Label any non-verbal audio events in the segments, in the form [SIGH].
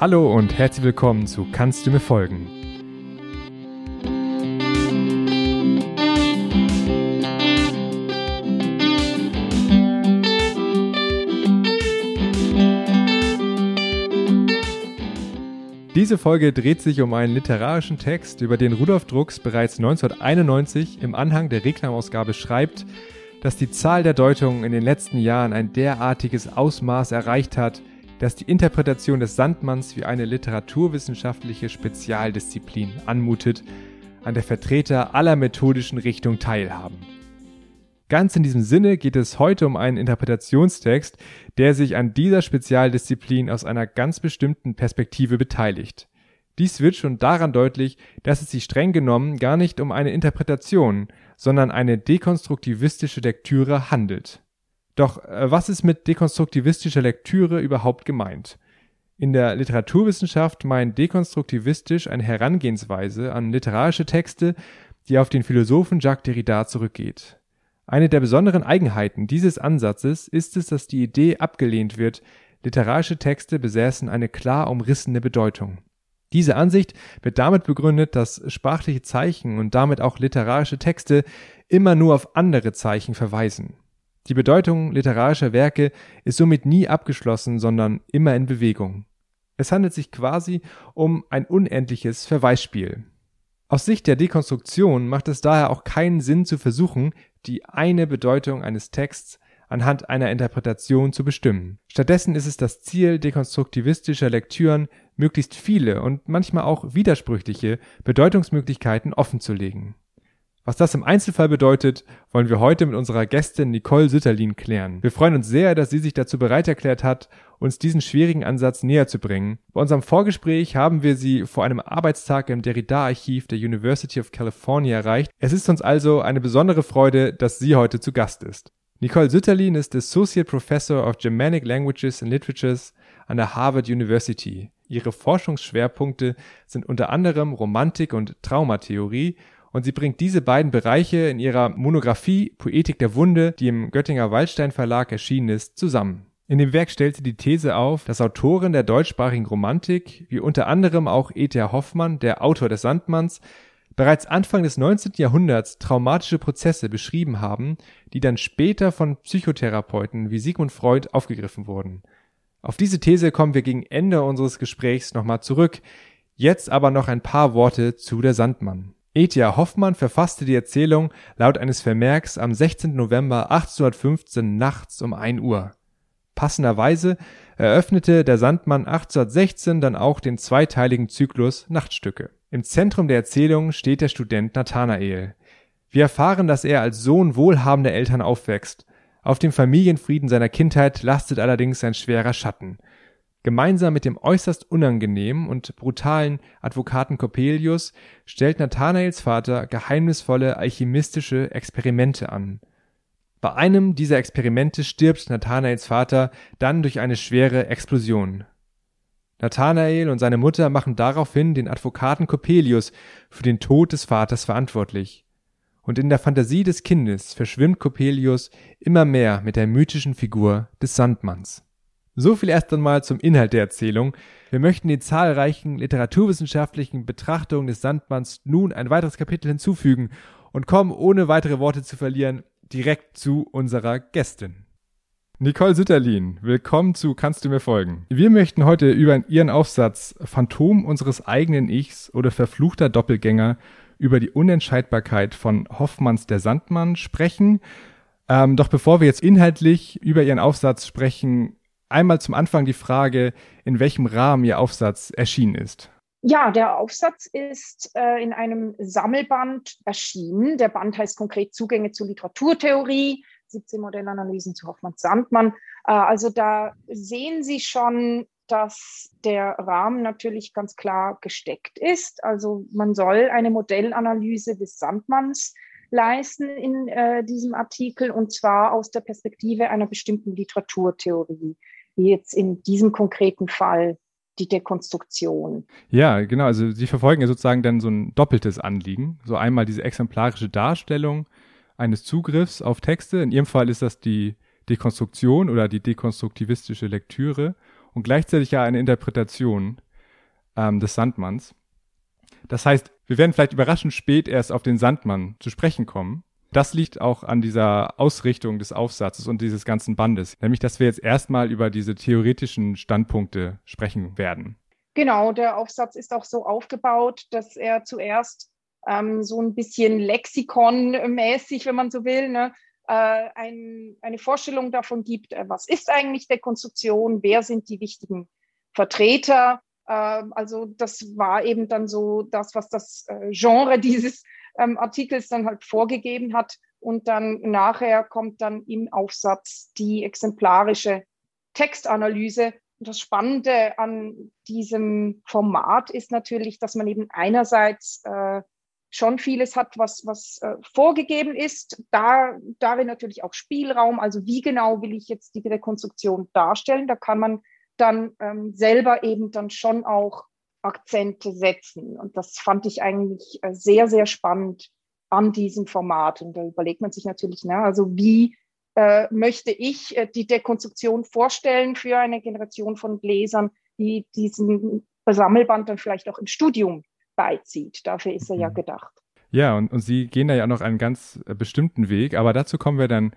Hallo und herzlich willkommen zu Kannst du mir folgen? Diese Folge dreht sich um einen literarischen Text, über den Rudolf Drucks bereits 1991 im Anhang der Reklamausgabe schreibt, dass die Zahl der Deutungen in den letzten Jahren ein derartiges Ausmaß erreicht hat, dass die Interpretation des Sandmanns wie eine literaturwissenschaftliche Spezialdisziplin anmutet, an der Vertreter aller methodischen Richtungen teilhaben. Ganz in diesem Sinne geht es heute um einen Interpretationstext, der sich an dieser Spezialdisziplin aus einer ganz bestimmten Perspektive beteiligt. Dies wird schon daran deutlich, dass es sich streng genommen gar nicht um eine Interpretation, sondern eine dekonstruktivistische Lektüre handelt. Doch äh, was ist mit dekonstruktivistischer Lektüre überhaupt gemeint? In der Literaturwissenschaft meint dekonstruktivistisch eine Herangehensweise an literarische Texte, die auf den Philosophen Jacques Derrida zurückgeht. Eine der besonderen Eigenheiten dieses Ansatzes ist es, dass die Idee abgelehnt wird, literarische Texte besäßen eine klar umrissene Bedeutung. Diese Ansicht wird damit begründet, dass sprachliche Zeichen und damit auch literarische Texte immer nur auf andere Zeichen verweisen. Die Bedeutung literarischer Werke ist somit nie abgeschlossen, sondern immer in Bewegung. Es handelt sich quasi um ein unendliches Verweisspiel. Aus Sicht der Dekonstruktion macht es daher auch keinen Sinn zu versuchen, die eine Bedeutung eines Texts anhand einer Interpretation zu bestimmen. Stattdessen ist es das Ziel dekonstruktivistischer Lektüren, möglichst viele und manchmal auch widersprüchliche Bedeutungsmöglichkeiten offenzulegen. Was das im Einzelfall bedeutet, wollen wir heute mit unserer Gästin Nicole Sütterlin klären. Wir freuen uns sehr, dass sie sich dazu bereit erklärt hat, uns diesen schwierigen Ansatz näher zu bringen. Bei unserem Vorgespräch haben wir sie vor einem Arbeitstag im Derrida-Archiv der University of California erreicht. Es ist uns also eine besondere Freude, dass sie heute zu Gast ist. Nicole Sütterlin ist Associate Professor of Germanic Languages and Literatures an der Harvard University. Ihre Forschungsschwerpunkte sind unter anderem Romantik und Traumatheorie und sie bringt diese beiden Bereiche in ihrer Monographie Poetik der Wunde, die im Göttinger Waldstein Verlag erschienen ist, zusammen. In dem Werk stellt sie die These auf, dass Autoren der deutschsprachigen Romantik, wie unter anderem auch E.T.A. Hoffmann, der Autor des Sandmanns, bereits Anfang des 19. Jahrhunderts traumatische Prozesse beschrieben haben, die dann später von Psychotherapeuten wie Sigmund Freud aufgegriffen wurden. Auf diese These kommen wir gegen Ende unseres Gesprächs nochmal zurück. Jetzt aber noch ein paar Worte zu der Sandmann. Etia Hoffmann verfasste die Erzählung laut eines Vermerks am 16. November 1815 nachts um 1 Uhr. Passenderweise eröffnete der Sandmann 1816 dann auch den zweiteiligen Zyklus Nachtstücke. Im Zentrum der Erzählung steht der Student Nathanael. Wir erfahren, dass er als Sohn wohlhabender Eltern aufwächst. Auf dem Familienfrieden seiner Kindheit lastet allerdings ein schwerer Schatten. Gemeinsam mit dem äußerst unangenehmen und brutalen Advokaten Coppelius stellt Nathanaels Vater geheimnisvolle alchemistische Experimente an. Bei einem dieser Experimente stirbt Nathanaels Vater dann durch eine schwere Explosion. Nathanael und seine Mutter machen daraufhin den Advokaten Coppelius für den Tod des Vaters verantwortlich. Und in der Fantasie des Kindes verschwimmt Coppelius immer mehr mit der mythischen Figur des Sandmanns so viel erst einmal zum Inhalt der Erzählung. Wir möchten den zahlreichen literaturwissenschaftlichen Betrachtungen des Sandmanns nun ein weiteres Kapitel hinzufügen und kommen, ohne weitere Worte zu verlieren, direkt zu unserer Gästin. Nicole Sütterlin, willkommen zu Kannst du mir folgen? Wir möchten heute über Ihren Aufsatz Phantom unseres eigenen Ichs oder verfluchter Doppelgänger über die Unentscheidbarkeit von Hoffmanns Der Sandmann sprechen. Ähm, doch bevor wir jetzt inhaltlich über Ihren Aufsatz sprechen, einmal zum Anfang die Frage, in welchem Rahmen Ihr Aufsatz erschienen ist. Ja, der Aufsatz ist äh, in einem Sammelband erschienen. Der Band heißt konkret Zugänge zur Literaturtheorie, 17 Modellanalysen zu Hoffmann-Sandmann. Äh, also da sehen Sie schon, dass der Rahmen natürlich ganz klar gesteckt ist. Also man soll eine Modellanalyse des Sandmanns leisten in äh, diesem Artikel und zwar aus der Perspektive einer bestimmten Literaturtheorie jetzt in diesem konkreten Fall die Dekonstruktion. Ja, genau. Also Sie verfolgen ja sozusagen dann so ein doppeltes Anliegen. So einmal diese exemplarische Darstellung eines Zugriffs auf Texte. In Ihrem Fall ist das die Dekonstruktion oder die dekonstruktivistische Lektüre und gleichzeitig ja eine Interpretation. ähm, des Sandmanns. Das heißt, wir werden vielleicht überraschend spät erst auf den Sandmann zu sprechen kommen. Das liegt auch an dieser Ausrichtung des Aufsatzes und dieses ganzen Bandes, nämlich dass wir jetzt erstmal über diese theoretischen Standpunkte sprechen werden. Genau, der Aufsatz ist auch so aufgebaut, dass er zuerst ähm, so ein bisschen lexikonmäßig, wenn man so will, ne, äh, ein, eine Vorstellung davon gibt, äh, was ist eigentlich Dekonstruktion, wer sind die wichtigen Vertreter. Äh, also das war eben dann so das, was das äh, Genre dieses ähm, Artikels dann halt vorgegeben hat. Und dann nachher kommt dann im Aufsatz die exemplarische Textanalyse. Und das Spannende an diesem Format ist natürlich, dass man eben einerseits äh, schon vieles hat, was, was äh, vorgegeben ist. Da, darin natürlich auch Spielraum. Also wie genau will ich jetzt die Rekonstruktion darstellen? Da kann man dann ähm, selber eben dann schon auch Akzente setzen. Und das fand ich eigentlich äh, sehr, sehr spannend an diesem Format. Und da überlegt man sich natürlich, ne, also wie äh, möchte ich äh, die Dekonstruktion vorstellen für eine Generation von Lesern, die diesen Sammelband dann vielleicht auch im Studium beizieht. Dafür ist er ja mhm. gedacht. Ja, und, und Sie gehen da ja noch einen ganz äh, bestimmten Weg, aber dazu kommen wir dann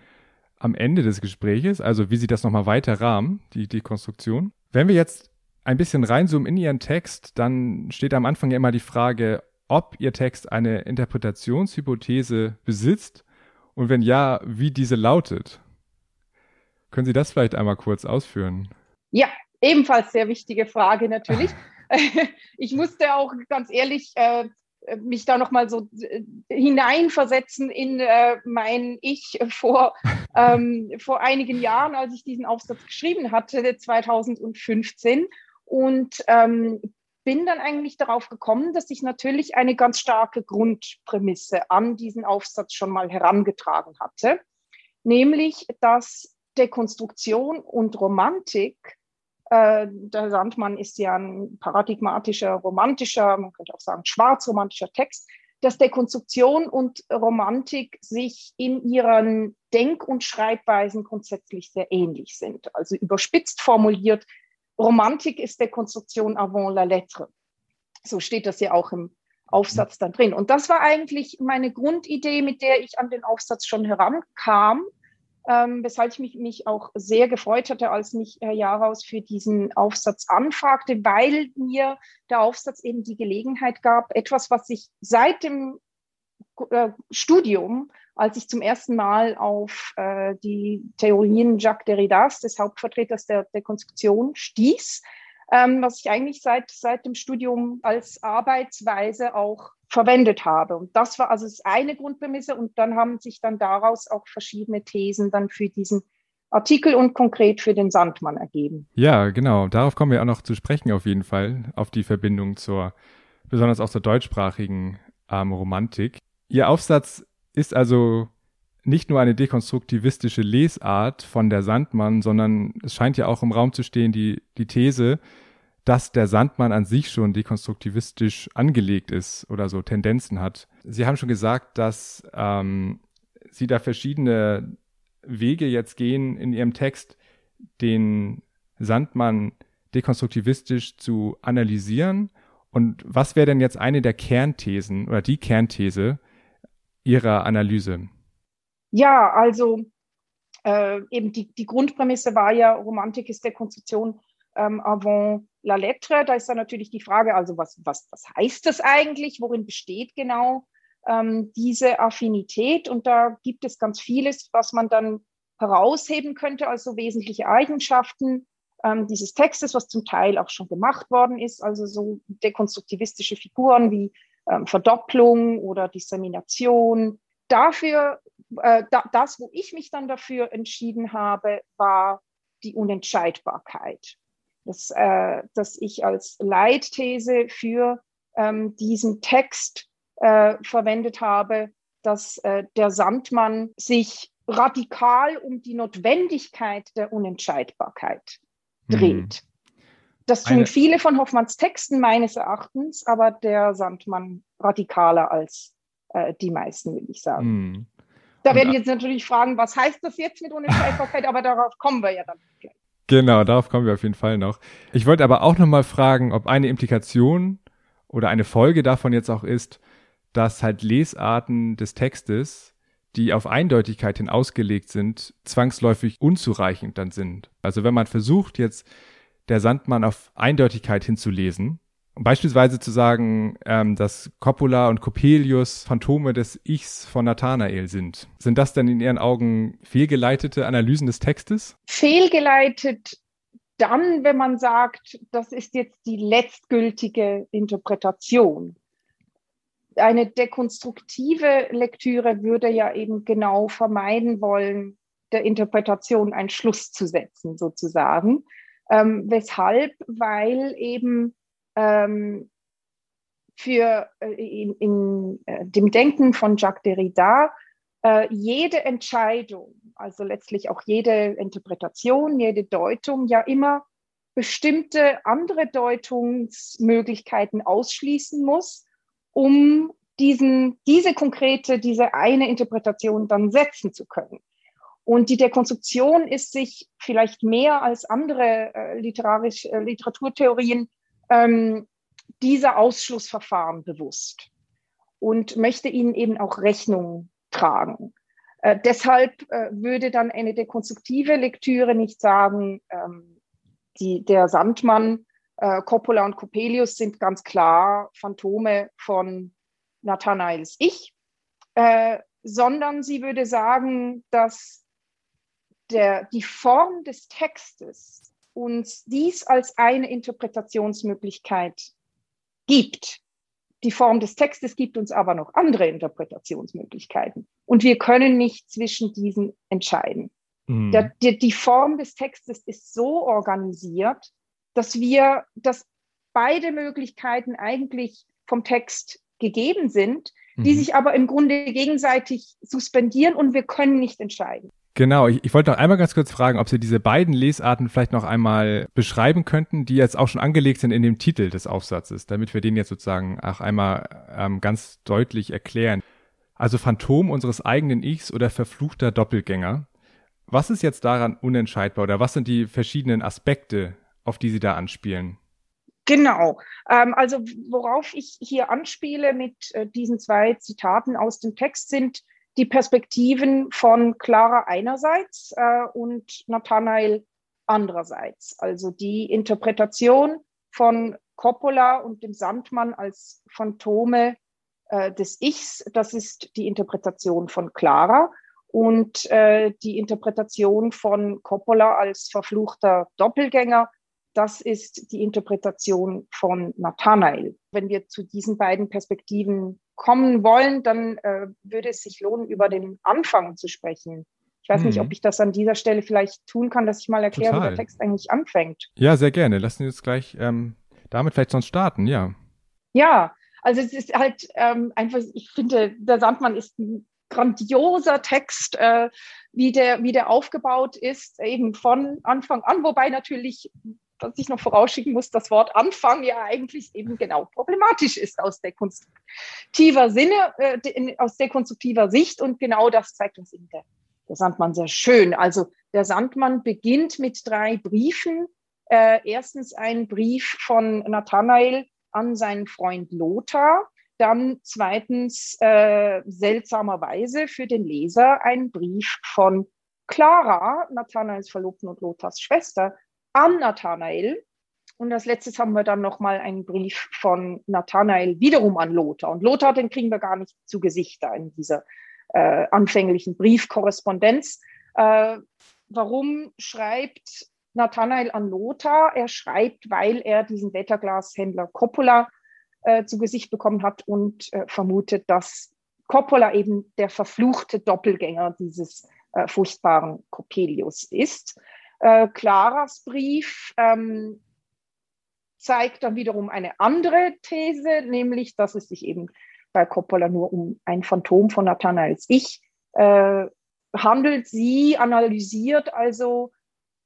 am Ende des Gespräches, also wie Sie das nochmal weiter rahmen, die, die Konstruktion. Wenn wir jetzt ein bisschen reinzoomen in Ihren Text, dann steht am Anfang ja immer die Frage, ob Ihr Text eine Interpretationshypothese besitzt und wenn ja, wie diese lautet. Können Sie das vielleicht einmal kurz ausführen? Ja, ebenfalls sehr wichtige Frage natürlich. [LAUGHS] ich musste auch ganz ehrlich äh, mich da nochmal so äh, hineinversetzen in äh, mein Ich vor, [LAUGHS] ähm, vor einigen Jahren, als ich diesen Aufsatz geschrieben hatte, 2015. Und ähm, bin dann eigentlich darauf gekommen, dass ich natürlich eine ganz starke Grundprämisse an diesen Aufsatz schon mal herangetragen hatte, nämlich dass Dekonstruktion und Romantik äh, der Sandmann ist ja ein paradigmatischer, romantischer, man könnte auch sagen schwarzromantischer Text, dass Dekonstruktion und Romantik sich in ihren Denk- und Schreibweisen grundsätzlich sehr ähnlich sind. Also überspitzt formuliert, Romantik ist Dekonstruktion avant la lettre. So steht das ja auch im Aufsatz dann drin. Und das war eigentlich meine Grundidee, mit der ich an den Aufsatz schon herankam ähm, weshalb ich mich, mich, auch sehr gefreut hatte, als mich Herr Jaraus für diesen Aufsatz anfragte, weil mir der Aufsatz eben die Gelegenheit gab, etwas, was ich seit dem äh, Studium, als ich zum ersten Mal auf äh, die Theorien Jacques Derridas, des Hauptvertreters der, der Konstruktion, stieß, ähm, was ich eigentlich seit, seit dem Studium als Arbeitsweise auch verwendet habe. Und das war also das eine Grundprämisse und dann haben sich dann daraus auch verschiedene Thesen dann für diesen Artikel und konkret für den Sandmann ergeben. Ja, genau. Darauf kommen wir auch noch zu sprechen auf jeden Fall, auf die Verbindung zur, besonders auch zur deutschsprachigen ähm, Romantik. Ihr Aufsatz ist also nicht nur eine dekonstruktivistische Lesart von der Sandmann, sondern es scheint ja auch im Raum zu stehen die, die These, dass der Sandmann an sich schon dekonstruktivistisch angelegt ist oder so Tendenzen hat. Sie haben schon gesagt, dass ähm, Sie da verschiedene Wege jetzt gehen in Ihrem Text, den Sandmann dekonstruktivistisch zu analysieren. Und was wäre denn jetzt eine der Kernthesen oder die Kernthese Ihrer Analyse? Ja, also äh, eben die, die Grundprämisse war ja, Romantik ist Dekonstruktion ähm, avant la lettre. Da ist dann natürlich die Frage, also was, was, was heißt das eigentlich? Worin besteht genau ähm, diese Affinität? Und da gibt es ganz vieles, was man dann herausheben könnte als so wesentliche Eigenschaften ähm, dieses Textes, was zum Teil auch schon gemacht worden ist. Also so dekonstruktivistische Figuren wie ähm, Verdopplung oder Dissemination. Dafür, äh, da, das, wo ich mich dann dafür entschieden habe, war die Unentscheidbarkeit dass, äh, dass ich als Leitthese für ähm, diesen Text äh, verwendet habe, dass äh, der Sandmann sich radikal um die Notwendigkeit der Unentscheidbarkeit mhm. dreht. Mhm. Das tun Eine... viele von Hoffmanns Texten meines Erachtens, aber der Sandmann radikaler als äh, die meisten, will ich sagen. Mhm. Da werden jetzt natürlich fragen, was heißt das jetzt mit Unentscheidbarkeit, aber darauf kommen wir ja dann gleich. Genau, darauf kommen wir auf jeden Fall noch. Ich wollte aber auch nochmal fragen, ob eine Implikation oder eine Folge davon jetzt auch ist, dass halt Lesarten des Textes, die auf Eindeutigkeit hin ausgelegt sind, zwangsläufig unzureichend dann sind. Also wenn man versucht, jetzt der Sandmann auf Eindeutigkeit hinzulesen, Beispielsweise zu sagen, ähm, dass Coppola und Coppelius Phantome des Ichs von Nathanael sind. Sind das denn in Ihren Augen fehlgeleitete Analysen des Textes? Fehlgeleitet dann, wenn man sagt, das ist jetzt die letztgültige Interpretation. Eine dekonstruktive Lektüre würde ja eben genau vermeiden wollen, der Interpretation einen Schluss zu setzen, sozusagen. Ähm, weshalb? Weil eben ähm, für äh, in, in äh, dem Denken von Jacques Derrida äh, jede Entscheidung, also letztlich auch jede Interpretation, jede Deutung ja immer bestimmte andere Deutungsmöglichkeiten ausschließen muss, um diesen, diese konkrete, diese eine Interpretation dann setzen zu können. Und die Dekonstruktion ist sich vielleicht mehr als andere äh, literarisch, äh, Literaturtheorien ähm, dieser Ausschlussverfahren bewusst und möchte ihnen eben auch Rechnung tragen. Äh, deshalb äh, würde dann eine dekonstruktive Lektüre nicht sagen, ähm, die, der Sandmann, äh, Coppola und Coppelius sind ganz klar Phantome von Nathanaels Ich, äh, sondern sie würde sagen, dass der, die Form des Textes uns dies als eine Interpretationsmöglichkeit gibt. Die Form des Textes gibt uns aber noch andere Interpretationsmöglichkeiten. Und wir können nicht zwischen diesen entscheiden. Mhm. Der, die, die Form des Textes ist so organisiert, dass wir, dass beide Möglichkeiten eigentlich vom Text gegeben sind, die mhm. sich aber im Grunde gegenseitig suspendieren und wir können nicht entscheiden. Genau, ich, ich wollte noch einmal ganz kurz fragen, ob Sie diese beiden Lesarten vielleicht noch einmal beschreiben könnten, die jetzt auch schon angelegt sind in dem Titel des Aufsatzes, damit wir den jetzt sozusagen auch einmal ähm, ganz deutlich erklären. Also Phantom unseres eigenen Ichs oder verfluchter Doppelgänger. Was ist jetzt daran unentscheidbar oder was sind die verschiedenen Aspekte, auf die Sie da anspielen? Genau. Ähm, also worauf ich hier anspiele mit äh, diesen zwei Zitaten aus dem Text sind die Perspektiven von Clara einerseits äh, und Nathanael andererseits. Also die Interpretation von Coppola und dem Sandmann als Phantome äh, des Ichs, das ist die Interpretation von Clara. Und äh, die Interpretation von Coppola als verfluchter Doppelgänger, das ist die Interpretation von Nathanael. Wenn wir zu diesen beiden Perspektiven kommen wollen, dann äh, würde es sich lohnen, über den Anfang zu sprechen. Ich weiß hm. nicht, ob ich das an dieser Stelle vielleicht tun kann, dass ich mal erkläre, Total. wie der Text eigentlich anfängt. Ja, sehr gerne. Lassen Sie uns gleich ähm, damit vielleicht sonst starten, ja. Ja, also es ist halt ähm, einfach, ich finde, der Sandmann ist ein grandioser Text, äh, wie, der, wie der aufgebaut ist, eben von Anfang an, wobei natürlich was ich noch vorausschicken muss, das Wort Anfang ja eigentlich eben genau problematisch ist aus dekonstruktiver Sinne, äh, aus dekonstruktiver Sicht und genau das zeigt uns eben der, der Sandmann sehr schön. Also der Sandmann beginnt mit drei Briefen. Äh, erstens ein Brief von Nathanael an seinen Freund Lothar. Dann zweitens äh, seltsamerweise für den Leser ein Brief von Clara, Nathanaels Verlobten und Lothars Schwester, an Nathanael. Und als letztes haben wir dann nochmal einen Brief von Nathanael wiederum an Lothar. Und Lothar, den kriegen wir gar nicht zu Gesicht da in dieser äh, anfänglichen Briefkorrespondenz. Äh, warum schreibt Nathanael an Lothar? Er schreibt, weil er diesen Wetterglashändler Coppola äh, zu Gesicht bekommen hat und äh, vermutet, dass Coppola eben der verfluchte Doppelgänger dieses äh, furchtbaren Coppelius ist. Äh, Claras Brief ähm, zeigt dann wiederum eine andere These, nämlich, dass es sich eben bei Coppola nur um ein Phantom von Nathanaels Ich äh, handelt. Sie analysiert also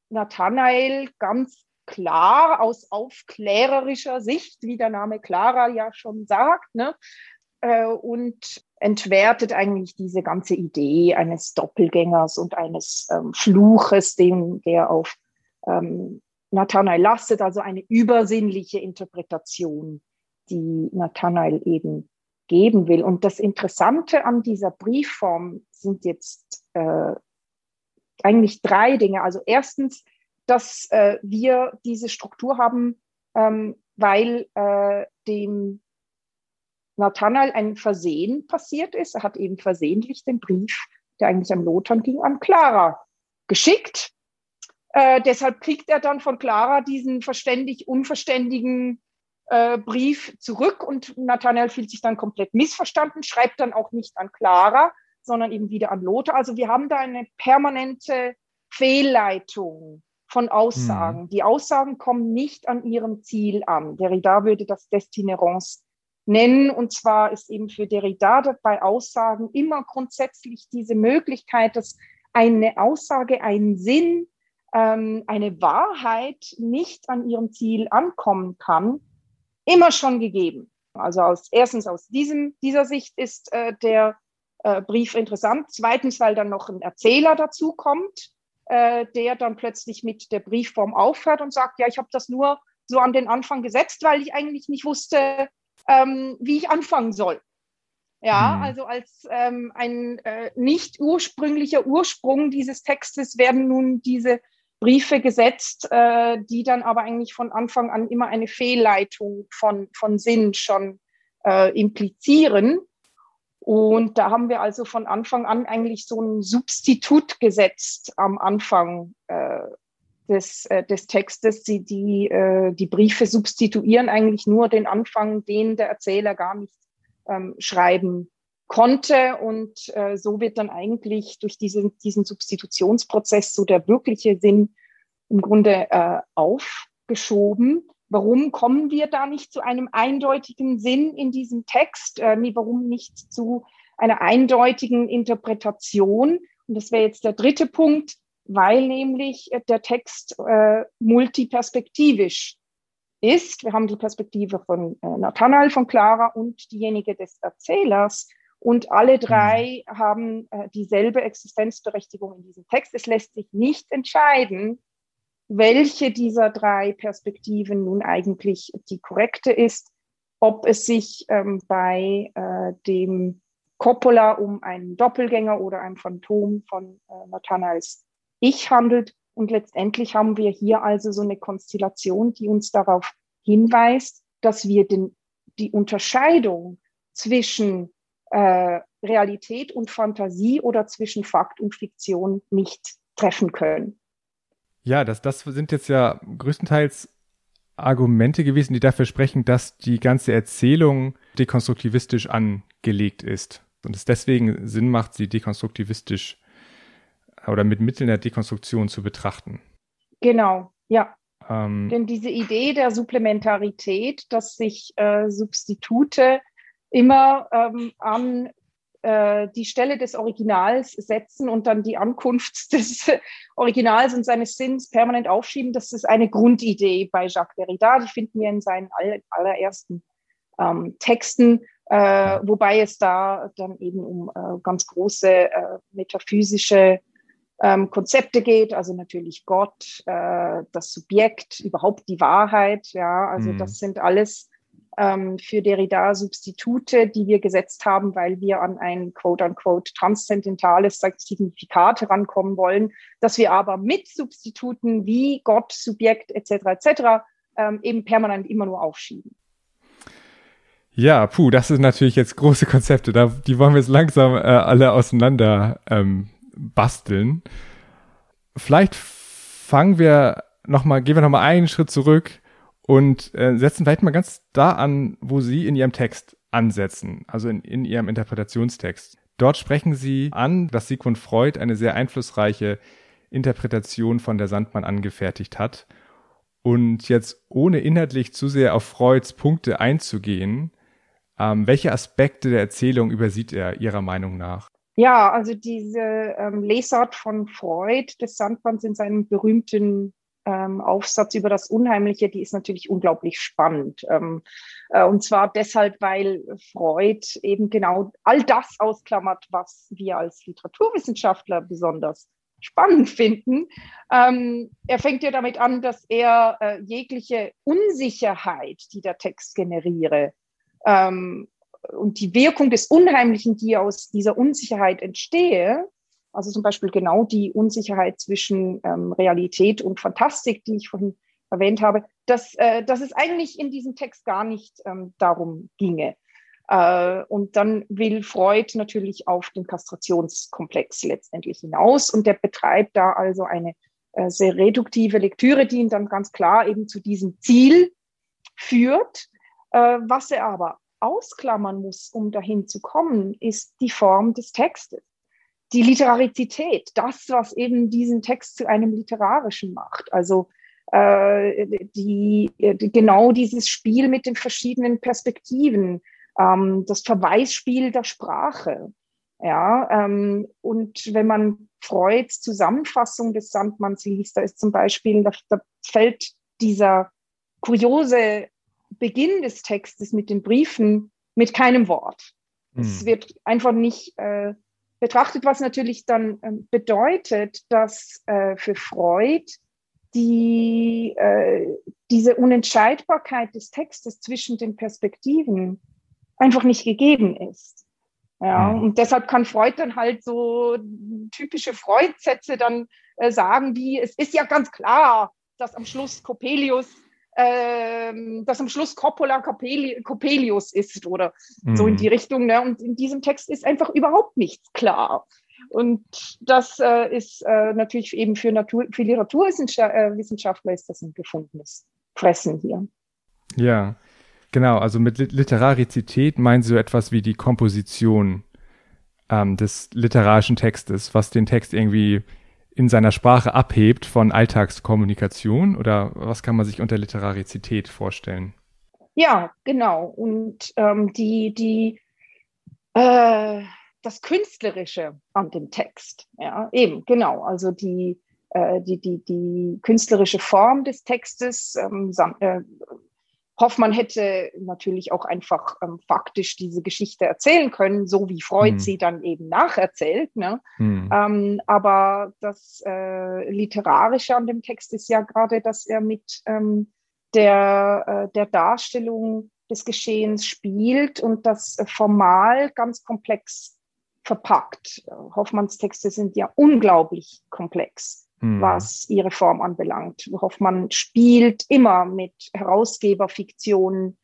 Nathanael ganz klar aus aufklärerischer Sicht, wie der Name Clara ja schon sagt, ne? Äh, und entwertet eigentlich diese ganze Idee eines Doppelgängers und eines ähm, Fluches, den, der auf ähm, Nathanael lastet, also eine übersinnliche Interpretation, die Nathanael eben geben will. Und das Interessante an dieser Briefform sind jetzt äh, eigentlich drei Dinge. Also erstens, dass äh, wir diese Struktur haben, ähm, weil äh, dem Nathanael ein Versehen passiert ist. Er hat eben versehentlich den Brief, der eigentlich am Lothar ging, an Clara geschickt. Äh, deshalb kriegt er dann von Clara diesen verständig unverständigen äh, Brief zurück und Nathanael fühlt sich dann komplett missverstanden, schreibt dann auch nicht an Clara, sondern eben wieder an Lothar. Also wir haben da eine permanente Fehlleitung von Aussagen. Mhm. Die Aussagen kommen nicht an ihrem Ziel an. Derrida würde das Destinerance nennen. Und zwar ist eben für Derrida bei Aussagen immer grundsätzlich diese Möglichkeit, dass eine Aussage einen Sinn, ähm, eine Wahrheit nicht an ihrem Ziel ankommen kann, immer schon gegeben. Also aus, erstens aus diesem, dieser Sicht ist äh, der äh, Brief interessant. Zweitens, weil dann noch ein Erzähler dazu kommt, äh, der dann plötzlich mit der Briefform aufhört und sagt, ja, ich habe das nur so an den Anfang gesetzt, weil ich eigentlich nicht wusste, ähm, wie ich anfangen soll. Ja, mhm. also als ähm, ein äh, nicht ursprünglicher Ursprung dieses Textes werden nun diese Briefe gesetzt, äh, die dann aber eigentlich von Anfang an immer eine Fehlleitung von, von Sinn schon äh, implizieren. Und da haben wir also von Anfang an eigentlich so ein Substitut gesetzt am Anfang äh, des, äh, des Textes. Die, die, äh, die Briefe substituieren eigentlich nur den Anfang, den der Erzähler gar nicht ähm, schreiben konnte. Und äh, so wird dann eigentlich durch diesen, diesen Substitutionsprozess so der wirkliche Sinn im Grunde äh, aufgeschoben. Warum kommen wir da nicht zu einem eindeutigen Sinn in diesem Text? Äh, warum nicht zu einer eindeutigen Interpretation? Und das wäre jetzt der dritte Punkt weil nämlich äh, der Text äh, multiperspektivisch ist. Wir haben die Perspektive von äh, Nathanael, von Clara und diejenige des Erzählers. Und alle drei mhm. haben äh, dieselbe Existenzberechtigung in diesem Text. Es lässt sich nicht entscheiden, welche dieser drei Perspektiven nun eigentlich die korrekte ist, ob es sich ähm, bei äh, dem Coppola um einen Doppelgänger oder ein Phantom von äh, Nathanaels ich handelt. Und letztendlich haben wir hier also so eine Konstellation, die uns darauf hinweist, dass wir den, die Unterscheidung zwischen äh, Realität und Fantasie oder zwischen Fakt und Fiktion nicht treffen können. Ja, das, das sind jetzt ja größtenteils Argumente gewesen, die dafür sprechen, dass die ganze Erzählung dekonstruktivistisch angelegt ist und es deswegen Sinn macht, sie dekonstruktivistisch oder mit Mitteln der Dekonstruktion zu betrachten. Genau, ja. Ähm, Denn diese Idee der Supplementarität, dass sich äh, Substitute immer ähm, an äh, die Stelle des Originals setzen und dann die Ankunft [LAUGHS] des Originals und seines Sinns permanent aufschieben, das ist eine Grundidee bei Jacques Derrida. Die finden wir in seinen all, allerersten ähm, Texten, äh, wobei es da dann eben um äh, ganz große äh, metaphysische ähm, Konzepte geht, also natürlich Gott, äh, das Subjekt, überhaupt die Wahrheit, ja, also mhm. das sind alles ähm, für Derrida Substitute, die wir gesetzt haben, weil wir an ein quote-unquote transzendentales Signifikat herankommen wollen, dass wir aber mit Substituten wie Gott, Subjekt etc. etc. Ähm, eben permanent immer nur aufschieben. Ja, puh, das sind natürlich jetzt große Konzepte. Da, die wollen wir jetzt langsam äh, alle auseinander ähm, basteln. Vielleicht fangen wir noch mal, gehen wir noch mal einen Schritt zurück und äh, setzen vielleicht mal ganz da an, wo Sie in Ihrem Text ansetzen, also in, in Ihrem Interpretationstext. Dort sprechen Sie an, dass Sigmund Freud eine sehr einflussreiche Interpretation von der Sandmann angefertigt hat. Und jetzt ohne inhaltlich zu sehr auf Freuds Punkte einzugehen, ähm, welche Aspekte der Erzählung übersieht er Ihrer Meinung nach? Ja, also diese ähm, Lesart von Freud des Sandmanns in seinem berühmten ähm, Aufsatz über das Unheimliche, die ist natürlich unglaublich spannend. Ähm, äh, und zwar deshalb, weil Freud eben genau all das ausklammert, was wir als Literaturwissenschaftler besonders spannend finden. Ähm, er fängt ja damit an, dass er äh, jegliche Unsicherheit, die der Text generiere, ähm, und die Wirkung des Unheimlichen, die aus dieser Unsicherheit entstehe, also zum Beispiel genau die Unsicherheit zwischen ähm, Realität und Fantastik, die ich vorhin erwähnt habe, dass, äh, dass es eigentlich in diesem Text gar nicht ähm, darum ginge. Äh, und dann will Freud natürlich auf den Kastrationskomplex letztendlich hinaus und der betreibt da also eine äh, sehr reduktive Lektüre, die ihn dann ganz klar eben zu diesem Ziel führt. Äh, was er aber ausklammern muss, um dahin zu kommen, ist die Form des Textes. Die Literarizität, das, was eben diesen Text zu einem literarischen macht. Also äh, die, genau dieses Spiel mit den verschiedenen Perspektiven, ähm, das Verweisspiel der Sprache. Ja, ähm, und wenn man Freuds Zusammenfassung des Sandmanns liest, da ist zum Beispiel, da, da fällt dieser kuriose Beginn des Textes mit den Briefen mit keinem Wort. Hm. Es wird einfach nicht äh, betrachtet, was natürlich dann äh, bedeutet, dass äh, für Freud die, äh, diese Unentscheidbarkeit des Textes zwischen den Perspektiven einfach nicht gegeben ist. Ja, mhm. und deshalb kann Freud dann halt so typische Freud-Sätze dann äh, sagen, wie es ist ja ganz klar, dass am Schluss Coppelius, äh, dass am Schluss Coppola Coppeli Coppelius ist oder mhm. so in mhm. die Richtung. Ne? Und in diesem Text ist einfach überhaupt nichts klar. Und das äh, ist äh, natürlich eben für, Natur, für Literaturwissenschaftler äh, ist das ein gefundenes Fressen hier. Ja, Genau, also mit Literarizität meinen Sie so etwas wie die Komposition ähm, des literarischen Textes, was den Text irgendwie in seiner Sprache abhebt von Alltagskommunikation oder was kann man sich unter Literarizität vorstellen? Ja, genau. Und ähm, die, die, äh, das Künstlerische an dem Text, ja, eben, genau. Also die, äh, die, die, die künstlerische Form des Textes, ähm, äh, Hoffmann hätte natürlich auch einfach ähm, faktisch diese Geschichte erzählen können, so wie Freud hm. sie dann eben nacherzählt. Ne? Hm. Ähm, aber das äh, Literarische an dem Text ist ja gerade, dass er mit ähm, der, äh, der Darstellung des Geschehens spielt und das formal ganz komplex verpackt. Hoffmanns Texte sind ja unglaublich komplex hm. was ihre Form anbelangt. Hoffmann spielt immer mit Herausgeberfiktionen.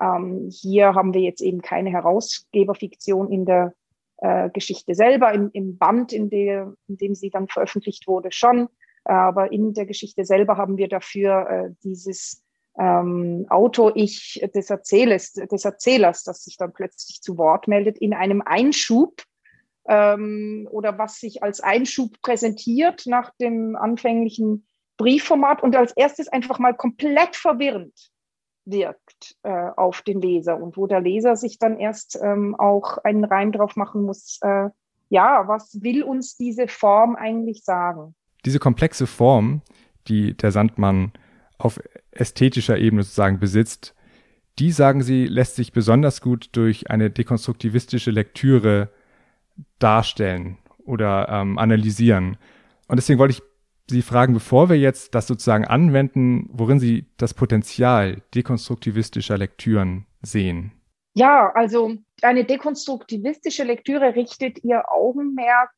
Ähm, hier haben wir jetzt eben keine Herausgeberfiktion in der äh, Geschichte selber, im, im Band, in, der, in dem sie dann veröffentlicht wurde, schon. Äh, aber in der Geschichte selber haben wir dafür äh, dieses ähm, Auto-Ich des des Erzählers, das sich dann plötzlich zu Wort meldet, in einem Einschub ähm, oder was sich als Einschub präsentiert nach dem anfänglichen Briefformat und als erstes einfach mal komplett verwirrend wirkt äh, auf den Leser und wo der Leser sich dann erst ähm, auch einen Reim drauf machen muss, äh, ja, was will uns diese Form eigentlich sagen? Diese komplexe Form, die der Sandmann auf ästhetischer Ebene sozusagen besitzt, die, sagen Sie, lässt sich besonders gut durch eine dekonstruktivistische Lektüre darstellen oder ähm, analysieren. Und deswegen wollte ich Sie fragen, bevor wir jetzt das sozusagen anwenden, worin Sie das Potenzial dekonstruktivistischer Lektüren sehen. Ja, also eine dekonstruktivistische Lektüre richtet ihr Augenmerk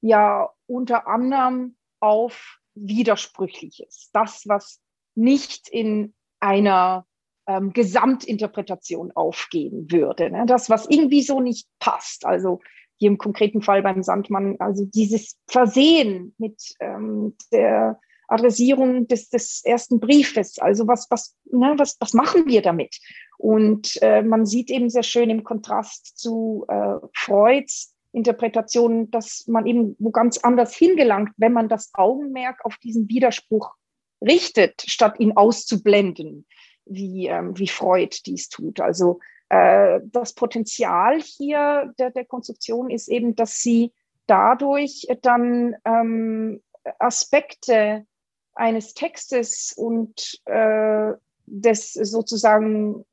ja unter anderem auf Widersprüchliches. Das, was nicht in einer ähm, Gesamtinterpretation aufgehen würde. Ne? Das, was irgendwie so nicht passt. Also hier im konkreten Fall beim Sandmann, also dieses Versehen mit ähm, der Adressierung des, des ersten Briefes. Also was, was, ne, was, was machen wir damit? Und äh, man sieht eben sehr schön im Kontrast zu äh, Freuds Interpretation, dass man eben wo ganz anders hingelangt, wenn man das Augenmerk auf diesen Widerspruch richtet, statt ihn auszublenden, wie, ähm, wie Freud dies tut. Also das Potenzial hier der, der Konstruktion ist eben, dass sie dadurch dann ähm, Aspekte eines Textes und äh, des sozusagen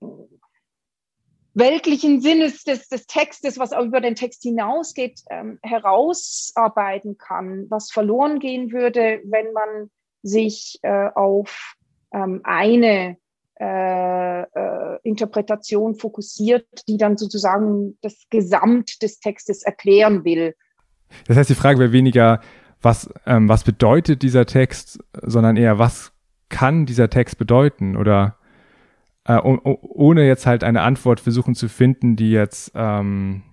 weltlichen Sinnes des, des Textes, was auch über den Text hinausgeht, ähm, herausarbeiten kann, was verloren gehen würde, wenn man sich äh, auf ähm, eine äh, äh, Interpretation fokussiert, die dann sozusagen das Gesamt des Textes erklären will. Das heißt, die Frage wäre weniger, was, ähm, was bedeutet dieser Text, sondern eher, was kann dieser Text bedeuten oder äh, ohne jetzt halt eine Antwort versuchen zu finden, die jetzt ähm,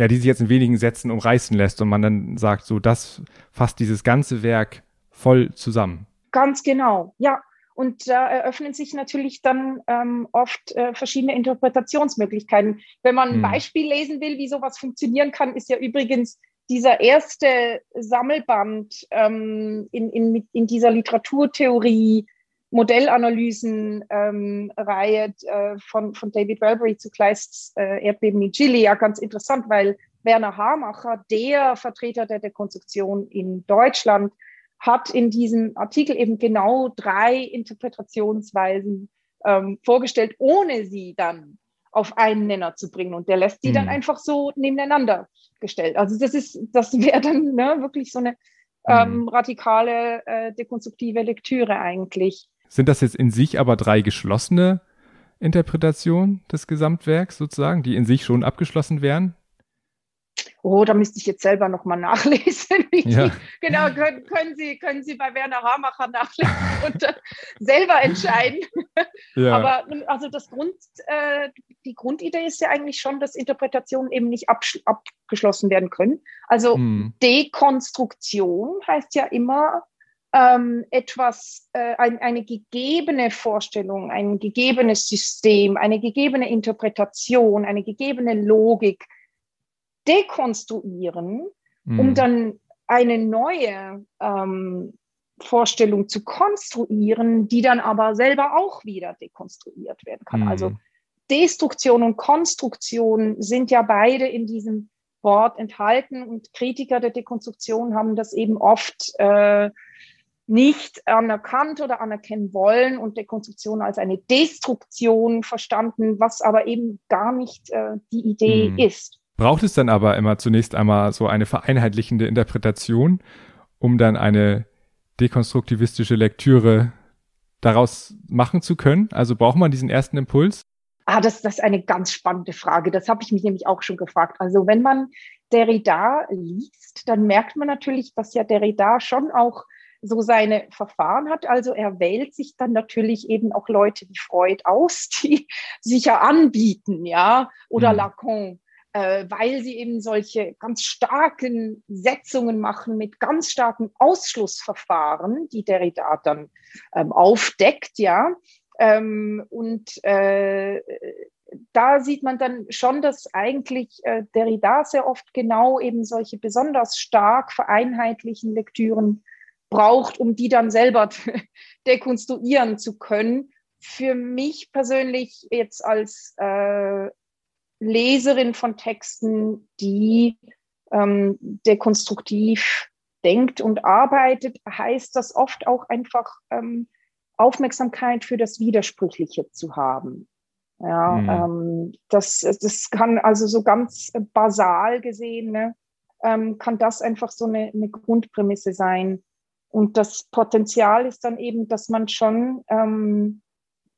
ja, die sich jetzt in wenigen Sätzen umreißen lässt und man dann sagt, so das fasst dieses ganze Werk voll zusammen. Ganz genau, ja. Und da eröffnen sich natürlich dann ähm, oft äh, verschiedene Interpretationsmöglichkeiten. Wenn man ein hm. Beispiel lesen will, wie sowas funktionieren kann, ist ja übrigens dieser erste Sammelband ähm, in, in, in dieser Literaturtheorie Modellanalysen-Reihe ähm, äh, von, von David Welbury zu Kleists äh, Erdbeben in Chile ja ganz interessant, weil Werner Hamacher, der Vertreter der Dekonstruktion in Deutschland, hat in diesem Artikel eben genau drei Interpretationsweisen ähm, vorgestellt, ohne sie dann auf einen Nenner zu bringen. Und der lässt die mhm. dann einfach so nebeneinander gestellt. Also das ist, das wäre dann ne, wirklich so eine ähm, mhm. radikale äh, dekonstruktive Lektüre eigentlich. Sind das jetzt in sich aber drei geschlossene Interpretationen des Gesamtwerks sozusagen, die in sich schon abgeschlossen wären? Oh, da müsste ich jetzt selber nochmal nachlesen. [LAUGHS] Ja. genau, können, können, Sie, können Sie bei Werner Hamacher nachlesen [LAUGHS] und äh, selber entscheiden. Ja. Aber also das Grund, äh, die Grundidee ist ja eigentlich schon, dass Interpretationen eben nicht abgeschlossen werden können. Also hm. Dekonstruktion heißt ja immer, ähm, etwas, äh, ein, eine gegebene Vorstellung, ein gegebenes System, eine gegebene Interpretation, eine gegebene Logik dekonstruieren, mhm. um dann eine neue ähm, Vorstellung zu konstruieren, die dann aber selber auch wieder dekonstruiert werden kann. Also mhm. Also Destruktion und Konstruktion sind ja beide in diesem Wort enthalten und Kritiker der Dekonstruktion haben das eben oft äh, nicht anerkannt oder anerkennen wollen und Dekonstruktion als eine Destruktion verstanden, was aber eben gar nicht äh, die Idee mhm. ist. Braucht es dann aber immer zunächst einmal so eine vereinheitlichende Interpretation, um dann eine dekonstruktivistische Lektüre daraus machen zu können? Also braucht man diesen ersten Impuls? Ah, das, das ist eine ganz spannende Frage. Das habe ich mich nämlich auch schon gefragt. Also wenn man Derrida liest, dann merkt man natürlich, dass ja Derrida schon auch so seine Verfahren hat. Also er wählt sich dann natürlich eben auch Leute wie Freud aus, [LAUGHS] die sich ja anbieten, ja, oder mhm. Lacan äh, weil sie eben solche ganz starken Setzungen machen mit ganz starken Ausschlussverfahren, die Derrida dann ähm, aufdeckt, ja. Ähm, und äh, da sieht man dann schon, dass eigentlich äh, Derrida sehr oft genau eben solche besonders stark vereinheitlichen Lektüren braucht, um die dann selber [LAUGHS] dekonstruieren zu können. Für mich persönlich jetzt als äh, Leserin von Texten, die ähm, dekonstruktiv denkt und arbeitet, heißt das oft auch einfach ähm, Aufmerksamkeit für das Widersprüchliche zu haben. Ja, mhm. ähm, das, das kann also so ganz basal gesehen, ne, ähm, kann das einfach so eine, eine Grundprämisse sein. Und das Potenzial ist dann eben, dass man schon ähm,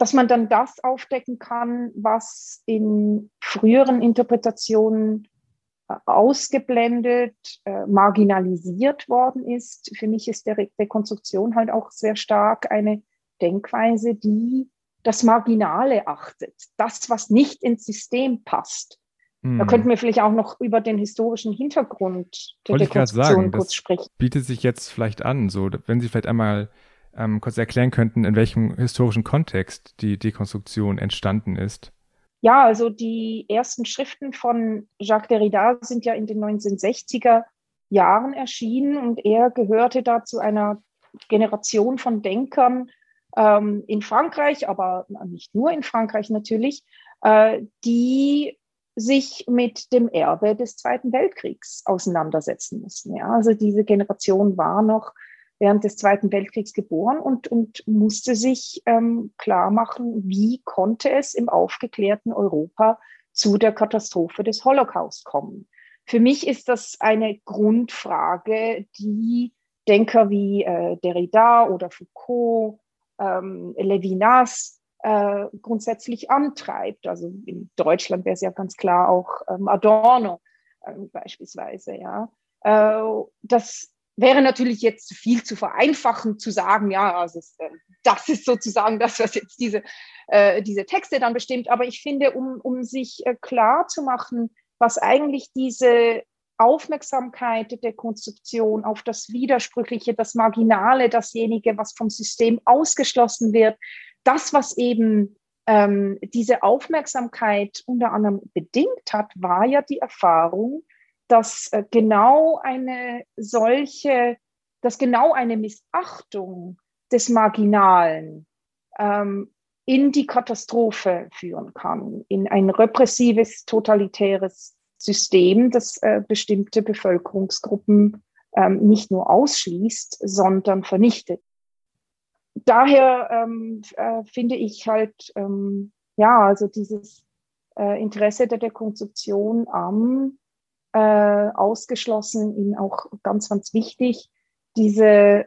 dass man dann das aufdecken kann, was in früheren Interpretationen äh, ausgeblendet, äh, marginalisiert worden ist. Für mich ist der Rekonstruktion halt auch sehr stark eine Denkweise, die das Marginale achtet, das, was nicht ins System passt. Hm. Da könnten wir vielleicht auch noch über den historischen Hintergrund der Wollte Dekonstruktion sagen, kurz sprechen. Bietet sich jetzt vielleicht an, so wenn Sie vielleicht einmal ähm, kurz erklären könnten, in welchem historischen Kontext die Dekonstruktion entstanden ist. Ja, also die ersten Schriften von Jacques Derrida sind ja in den 1960er Jahren erschienen und er gehörte da zu einer Generation von Denkern ähm, in Frankreich, aber nicht nur in Frankreich natürlich, äh, die sich mit dem Erbe des Zweiten Weltkriegs auseinandersetzen mussten. Ja, also diese Generation war noch während des Zweiten Weltkriegs geboren und, und musste sich ähm, klar machen, wie konnte es im aufgeklärten Europa zu der Katastrophe des Holocaust kommen. Für mich ist das eine Grundfrage, die Denker wie äh, Derrida oder Foucault, ähm, Levinas äh, grundsätzlich antreibt. Also in Deutschland wäre es ja ganz klar auch ähm, Adorno äh, beispielsweise. Ja, äh, das wäre natürlich jetzt viel zu vereinfachen zu sagen, ja, also äh, das ist sozusagen das, was jetzt diese, äh, diese Texte dann bestimmt. Aber ich finde, um, um sich äh, klar zu machen, was eigentlich diese Aufmerksamkeit der Konstruktion auf das Widersprüchliche, das Marginale, dasjenige, was vom System ausgeschlossen wird, das, was eben ähm, diese Aufmerksamkeit unter anderem bedingt hat, war ja die Erfahrung, dass äh, genau eine solche, dass genau eine Missachtung des Marginalen ähm, in die Katastrophe führen kann, in ein repressives, totalitäres System, das äh, bestimmte Bevölkerungsgruppen ähm, nicht nur ausschließt, sondern vernichtet. Daher ähm, äh, finde ich halt, ähm, ja, also dieses äh, Interesse der Dekonstruktion am äh, ausgeschlossen, ihnen auch ganz, ganz wichtig, diese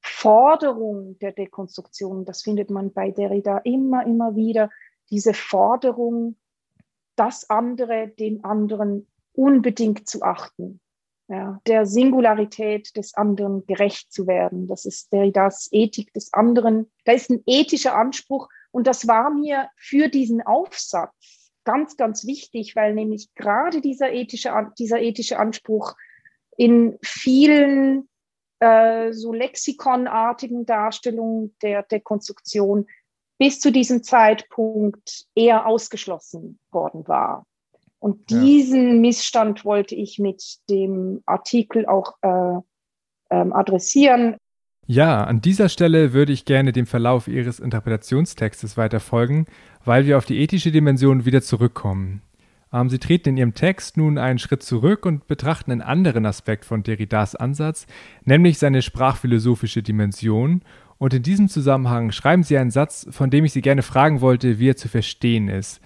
Forderung der Dekonstruktion, das findet man bei Derrida immer, immer wieder, diese Forderung, das andere, den anderen unbedingt zu achten, ja, der Singularität des anderen gerecht zu werden. Das ist Derridas Ethik des anderen. Da ist ein ethischer Anspruch und das war mir für diesen Aufsatz ganz, ganz wichtig, weil nämlich gerade dieser ethische, dieser ethische Anspruch in vielen äh, so lexikonartigen Darstellungen der Dekonstruktion bis zu diesem Zeitpunkt eher ausgeschlossen worden war. Und diesen ja. Missstand wollte ich mit dem Artikel auch äh, ähm, adressieren. Ja, an dieser Stelle würde ich gerne dem Verlauf Ihres Interpretationstextes weiter folgen, weil wir auf die ethische Dimension wieder zurückkommen. Ähm, Sie treten in Ihrem Text nun einen Schritt zurück und betrachten einen anderen Aspekt von Derridas Ansatz, nämlich seine sprachphilosophische Dimension. Und in diesem Zusammenhang schreiben Sie einen Satz, von dem ich Sie gerne fragen wollte, wie er zu verstehen ist.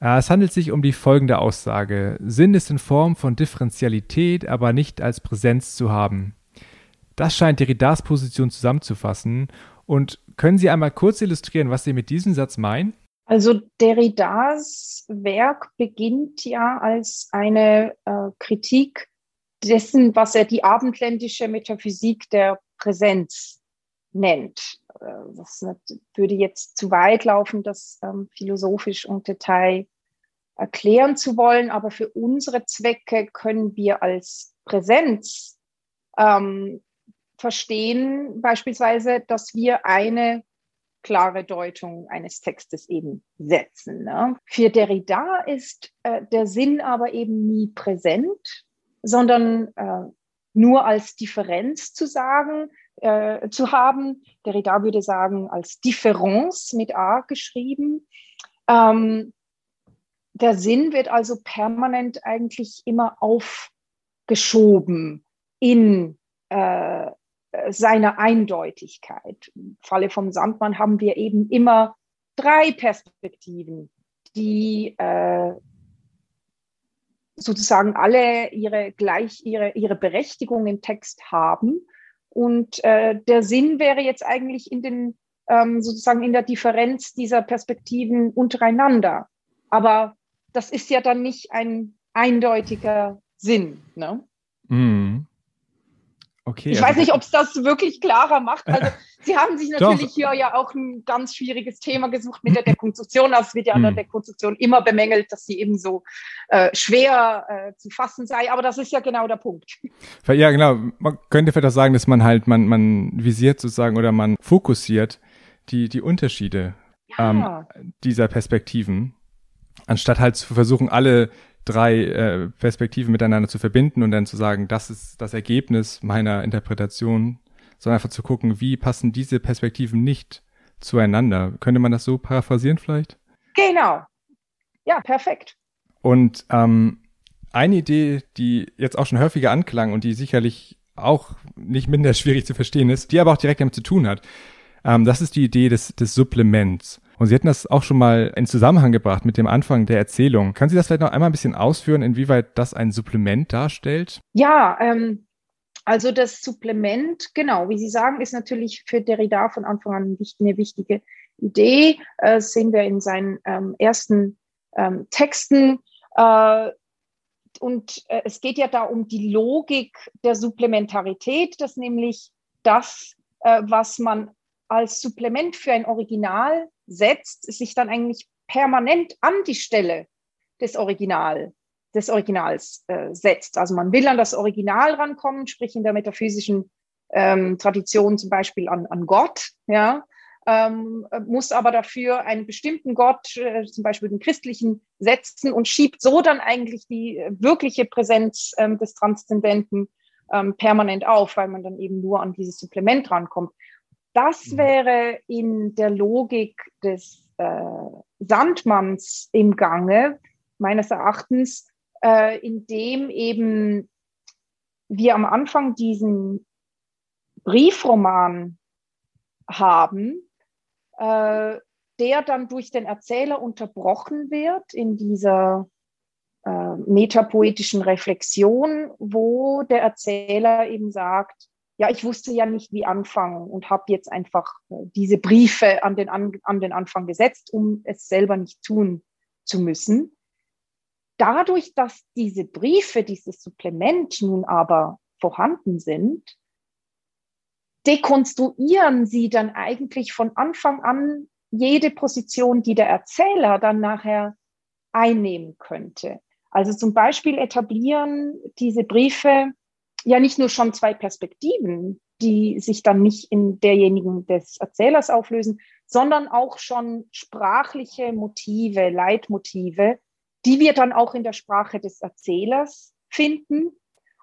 Äh, es handelt sich um die folgende Aussage. Sinn ist in Form von Differentialität, aber nicht als Präsenz zu haben. Das scheint Derridas Position zusammenzufassen. Und können Sie einmal kurz illustrieren, was Sie mit diesem Satz meinen? Also Derridas Werk beginnt ja als eine äh, Kritik dessen, was er die abendländische Metaphysik der Präsenz nennt. Äh, das würde jetzt zu weit laufen, das ähm, philosophisch und Detail erklären zu wollen, aber für unsere Zwecke können wir als Präsenz ähm, verstehen, beispielsweise, dass wir eine klare Deutung eines Textes eben setzen. Ne? Für Derrida ist äh, der Sinn aber eben nie präsent, sondern äh, nur als Differenz zu sagen, äh, zu haben. Derrida würde sagen, als Differenz mit A geschrieben. Ähm, der Sinn wird also permanent eigentlich immer aufgeschoben in äh, seiner Eindeutigkeit. Im Falle vom Sandmann haben wir eben immer drei Perspektiven, die äh, sozusagen alle ihre gleich ihre, ihre Berechtigung im Text haben. Und äh, der Sinn wäre jetzt eigentlich in den ähm, sozusagen in der Differenz dieser Perspektiven untereinander. Aber das ist ja dann nicht ein eindeutiger Sinn. Ne? Mm. Okay, ich also weiß nicht, ob es das wirklich klarer macht. Also [LAUGHS] Sie haben sich natürlich hier ja auch ein ganz schwieriges Thema gesucht mit der Dekonstruktion. Also es wird ja an der hm. Dekonstruktion immer bemängelt, dass sie eben so äh, schwer äh, zu fassen sei. Aber das ist ja genau der Punkt. Ja, genau. Man könnte vielleicht auch sagen, dass man halt, man, man visiert sozusagen oder man fokussiert die, die Unterschiede ja. ähm, dieser Perspektiven, anstatt halt zu versuchen, alle drei äh, Perspektiven miteinander zu verbinden und dann zu sagen, das ist das Ergebnis meiner Interpretation, sondern einfach zu gucken, wie passen diese Perspektiven nicht zueinander. Könnte man das so paraphrasieren vielleicht? Genau. Ja, perfekt. Und ähm, eine Idee, die jetzt auch schon häufiger anklang und die sicherlich auch nicht minder [LAUGHS] schwierig zu verstehen ist, die aber auch direkt damit zu tun hat. Ähm, das ist die Idee des, des Supplements. Und Sie hatten das auch schon mal in Zusammenhang gebracht mit dem Anfang der Erzählung. Können Sie das vielleicht noch einmal ein bisschen ausführen, inwieweit das ein Supplement darstellt? Ja, ähm, also das Supplement, genau, wie Sie sagen, ist natürlich für Derrida von Anfang an eine wichtige Idee. Äh, sehen wir in seinen ähm, ersten ähm, Texten. Äh, und äh, es geht ja da um die Logik der Supplementarität, dass nämlich das, äh, was man als Supplement für ein Original setzt, sich dann eigentlich permanent an die Stelle des Original, des Originals äh, setzt. Also man will an das Original rankommen, sprich in der metaphysischen ähm, Tradition zum Beispiel an, an Gott, ja, ähm, muss aber dafür einen bestimmten Gott, äh, zum Beispiel den christlichen, setzen und schiebt so dann eigentlich die äh, wirkliche Präsenz ähm, des Transzendenten ähm, permanent auf, weil man dann eben nur an dieses Supplement rankommt. Das mhm. wäre in der Logik des äh, Sandmanns im Gange, meines Erachtens, äh, indem eben wir am Anfang diesen Briefroman haben, äh, der dann durch den Erzähler unterbrochen wird in dieser äh, metapoetischen Reflexion, wo der Erzähler eben sagt, ja, ich wusste ja nicht, wie anfangen und habe jetzt einfach äh, diese Briefe an den, an, an den Anfang gesetzt, um es selber nicht tun zu müssen. Dadurch, dass diese Briefe, dieses Supplement nun aber vorhanden sind, dekonstruieren sie dann eigentlich von Anfang an jede Position, die der Erzähler dann nachher einnehmen könnte. Also zum Beispiel etablieren diese Briefe ja nicht nur schon zwei Perspektiven, die sich dann nicht in derjenigen des Erzählers auflösen, sondern auch schon sprachliche Motive, Leitmotive, die wir dann auch in der Sprache des Erzählers finden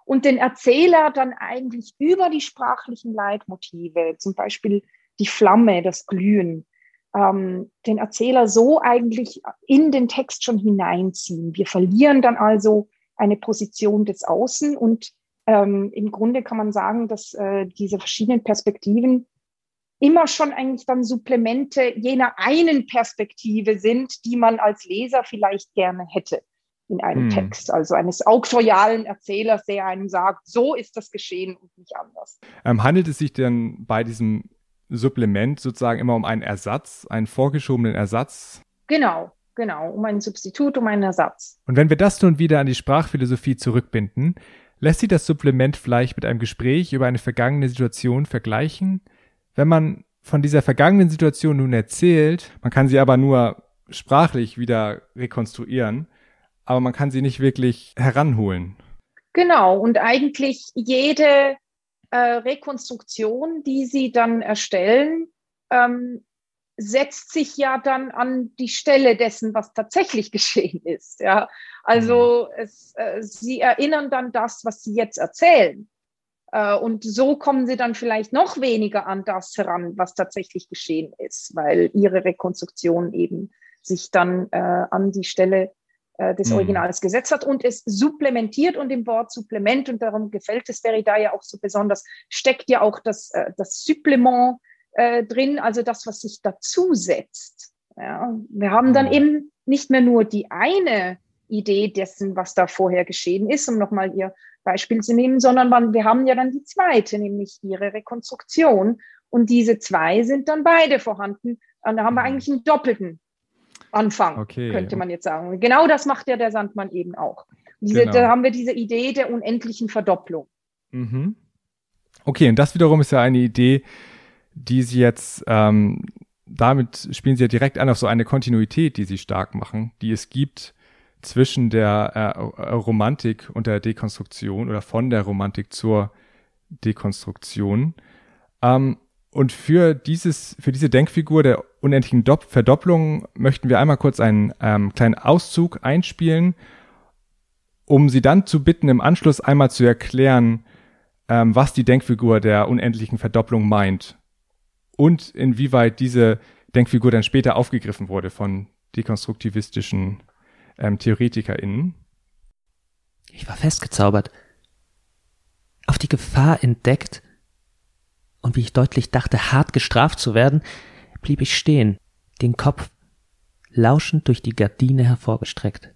und den Erzähler dann eigentlich über die sprachlichen Leitmotive, zum Beispiel die Flamme, das Glühen, ähm, den Erzähler so eigentlich in den Text schon hineinziehen. Wir verlieren dann also eine Position des Außen und ähm, im Grunde kann man sagen, dass äh, diese verschiedenen Perspektiven immer schon eigentlich dann Supplemente jener einen Perspektive sind, die man als Leser vielleicht gerne hätte in einem hm. Text, also eines auktorialen Erzählers, der einem sagt, so ist das geschehen und nicht anders. Ähm, handelt es sich denn bei diesem Supplement sozusagen immer um einen Ersatz, einen vorgeschobenen Ersatz? Genau, genau, um ein Substitut, um einen Ersatz. Und wenn wir das nun wieder an die Sprachphilosophie zurückbinden, lässt sich das Supplement vielleicht mit einem Gespräch über eine vergangene Situation vergleichen? Wenn man von dieser vergangenen Situation nun erzählt, man kann sie aber nur sprachlich wieder rekonstruieren, aber man kann sie nicht wirklich heranholen. Genau, und eigentlich jede äh, Rekonstruktion, die sie dann erstellen, ähm, setzt sich ja dann an die Stelle dessen, was tatsächlich [LAUGHS] geschehen ist. Ja, also mhm. es, äh, sie erinnern dann das, was sie jetzt erzählen. Äh, und so kommen sie dann vielleicht noch weniger an das heran, was tatsächlich geschehen ist, weil ihre Rekonstruktion eben sich dann äh, an die Stelle äh, des mhm. Originals gesetzt hat und es supplementiert und im Wort Supplement, und darum gefällt es Derrida ja auch so besonders, steckt ja auch das, äh, das Supplement äh, drin, also das, was sich dazusetzt. Ja, wir haben dann mhm. eben nicht mehr nur die eine Idee dessen, was da vorher geschehen ist, um nochmal Ihr Beispiel zu nehmen, sondern man, wir haben ja dann die zweite, nämlich Ihre Rekonstruktion. Und diese zwei sind dann beide vorhanden. Und da haben wir mhm. eigentlich einen doppelten Anfang, okay. könnte man jetzt sagen. Genau das macht ja der Sandmann eben auch. Diese, genau. Da haben wir diese Idee der unendlichen Verdopplung. Mhm. Okay, und das wiederum ist ja eine Idee, die Sie jetzt, ähm, damit spielen Sie ja direkt an auf so eine Kontinuität, die Sie stark machen, die es gibt zwischen der äh, Romantik und der Dekonstruktion oder von der Romantik zur Dekonstruktion. Ähm, und für dieses, für diese Denkfigur der unendlichen Dopp Verdopplung möchten wir einmal kurz einen ähm, kleinen Auszug einspielen, um Sie dann zu bitten, im Anschluss einmal zu erklären, ähm, was die Denkfigur der unendlichen Verdopplung meint und inwieweit diese Denkfigur dann später aufgegriffen wurde von dekonstruktivistischen ähm, TheoretikerInnen. Ich war festgezaubert. auf die Gefahr entdeckt und wie ich deutlich dachte, hart gestraft zu werden, blieb ich stehen, den Kopf lauschend durch die Gardine hervorgestreckt.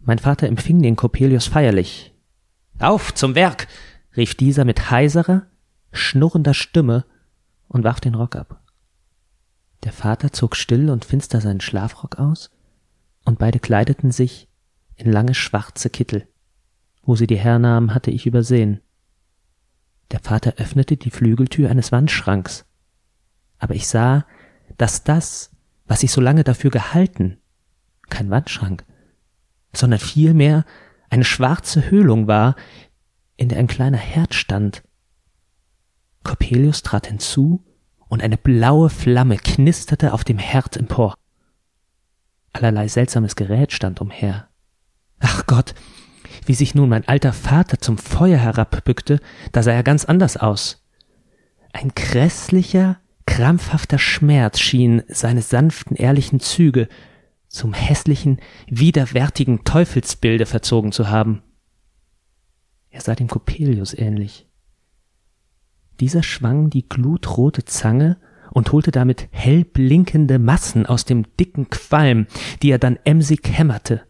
Mein Vater empfing den Coppelius feierlich. Auf zum Werk! rief dieser mit heiserer, schnurrender Stimme und warf den Rock ab. Der Vater zog still und finster seinen Schlafrock aus, und beide kleideten sich in lange schwarze Kittel. Wo sie die hernahmen, hatte ich übersehen. Der Vater öffnete die Flügeltür eines Wandschranks, aber ich sah, dass das, was ich so lange dafür gehalten, kein Wandschrank, sondern vielmehr eine schwarze Höhlung war, in der ein kleiner Herd stand. Coppelius trat hinzu und eine blaue Flamme knisterte auf dem Herd empor. Allerlei seltsames Gerät stand umher. Ach Gott, wie sich nun mein alter Vater zum Feuer herabbückte, da sah er ganz anders aus. Ein grässlicher, krampfhafter Schmerz schien seine sanften, ehrlichen Züge zum hässlichen, widerwärtigen Teufelsbilde verzogen zu haben. Er sah dem Coppelius ähnlich. Dieser schwang die glutrote Zange und holte damit hell blinkende Massen aus dem dicken Qualm, die er dann emsig hämmerte.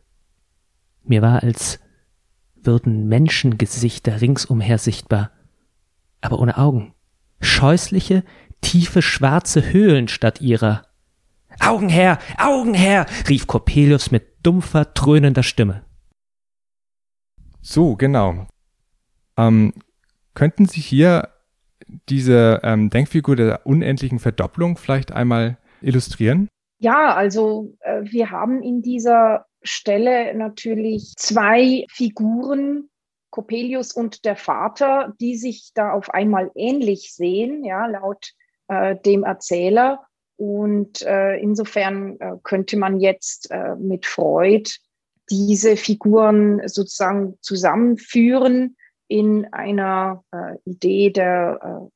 Mir war, als würden Menschengesichter ringsumher sichtbar, aber ohne Augen. Scheußliche, tiefe schwarze Höhlen statt ihrer. Augen her, Augen her, rief Coppelius mit dumpfer, dröhnender Stimme. So, genau. Ähm, könnten Sie hier diese ähm, Denkfigur der unendlichen Verdopplung vielleicht einmal illustrieren? Ja, also äh, wir haben in dieser Stelle natürlich zwei Figuren, Coppelius und der Vater, die sich da auf einmal ähnlich sehen, ja, laut äh, dem Erzähler. Und äh, insofern äh, könnte man jetzt äh, mit Freud diese Figuren sozusagen zusammenführen in einer äh, Idee der, äh,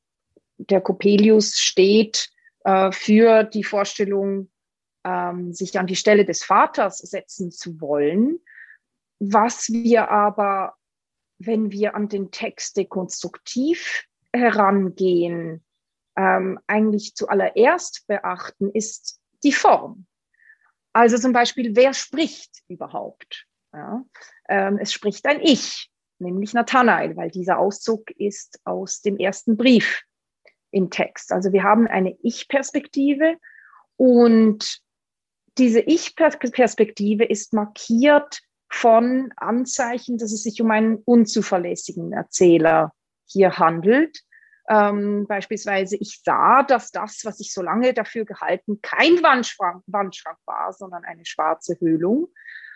der Coppelius steht äh, für die Vorstellung, ähm, sich an die Stelle des Vaters setzen zu wollen, was wir aber, wenn wir an den Text dekonstruktiv herangehen, ähm, eigentlich zuallererst beachten, ist die Form. Also zum Beispiel, wer spricht überhaupt? Ja? Ähm, es spricht ein Ich nämlich Nathanael, weil dieser Auszug ist aus dem ersten Brief im Text. Also wir haben eine Ich-Perspektive und diese Ich-Perspektive ist markiert von Anzeichen, dass es sich um einen unzuverlässigen Erzähler hier handelt. Ähm, beispielsweise, ich sah, dass das, was ich so lange dafür gehalten, kein Wandschrank, Wandschrank war, sondern eine schwarze Höhlung.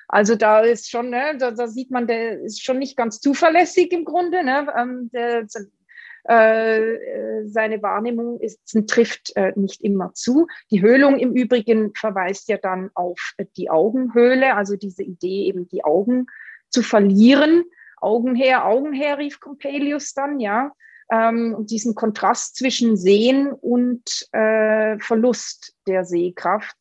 Also da ist schon, ne, da, da sieht man, der ist schon nicht ganz zuverlässig im Grunde. Ne? Ähm, der, äh, seine Wahrnehmung ist, trifft äh, nicht immer zu. Die Höhlung im Übrigen verweist ja dann auf die Augenhöhle, also diese Idee, eben die Augen zu verlieren. Augen her, Augen her, rief Coppelius dann, ja. Ähm, diesen Kontrast zwischen Sehen und äh, Verlust der Sehkraft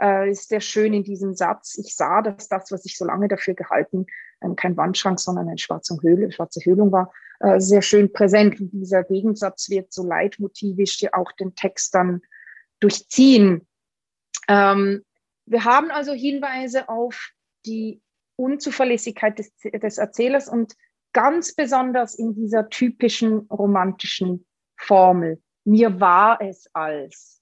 äh, ist sehr schön in diesem Satz. Ich sah, dass das, was ich so lange dafür gehalten, ähm, kein Wandschrank, sondern eine schwarze Höhle, schwarze Höhlung war, äh, sehr schön präsent. Und dieser Gegensatz wird so leitmotivisch auch den Text dann durchziehen. Ähm, wir haben also Hinweise auf die Unzuverlässigkeit des, des Erzählers und ganz besonders in dieser typischen romantischen Formel. Mir war es als.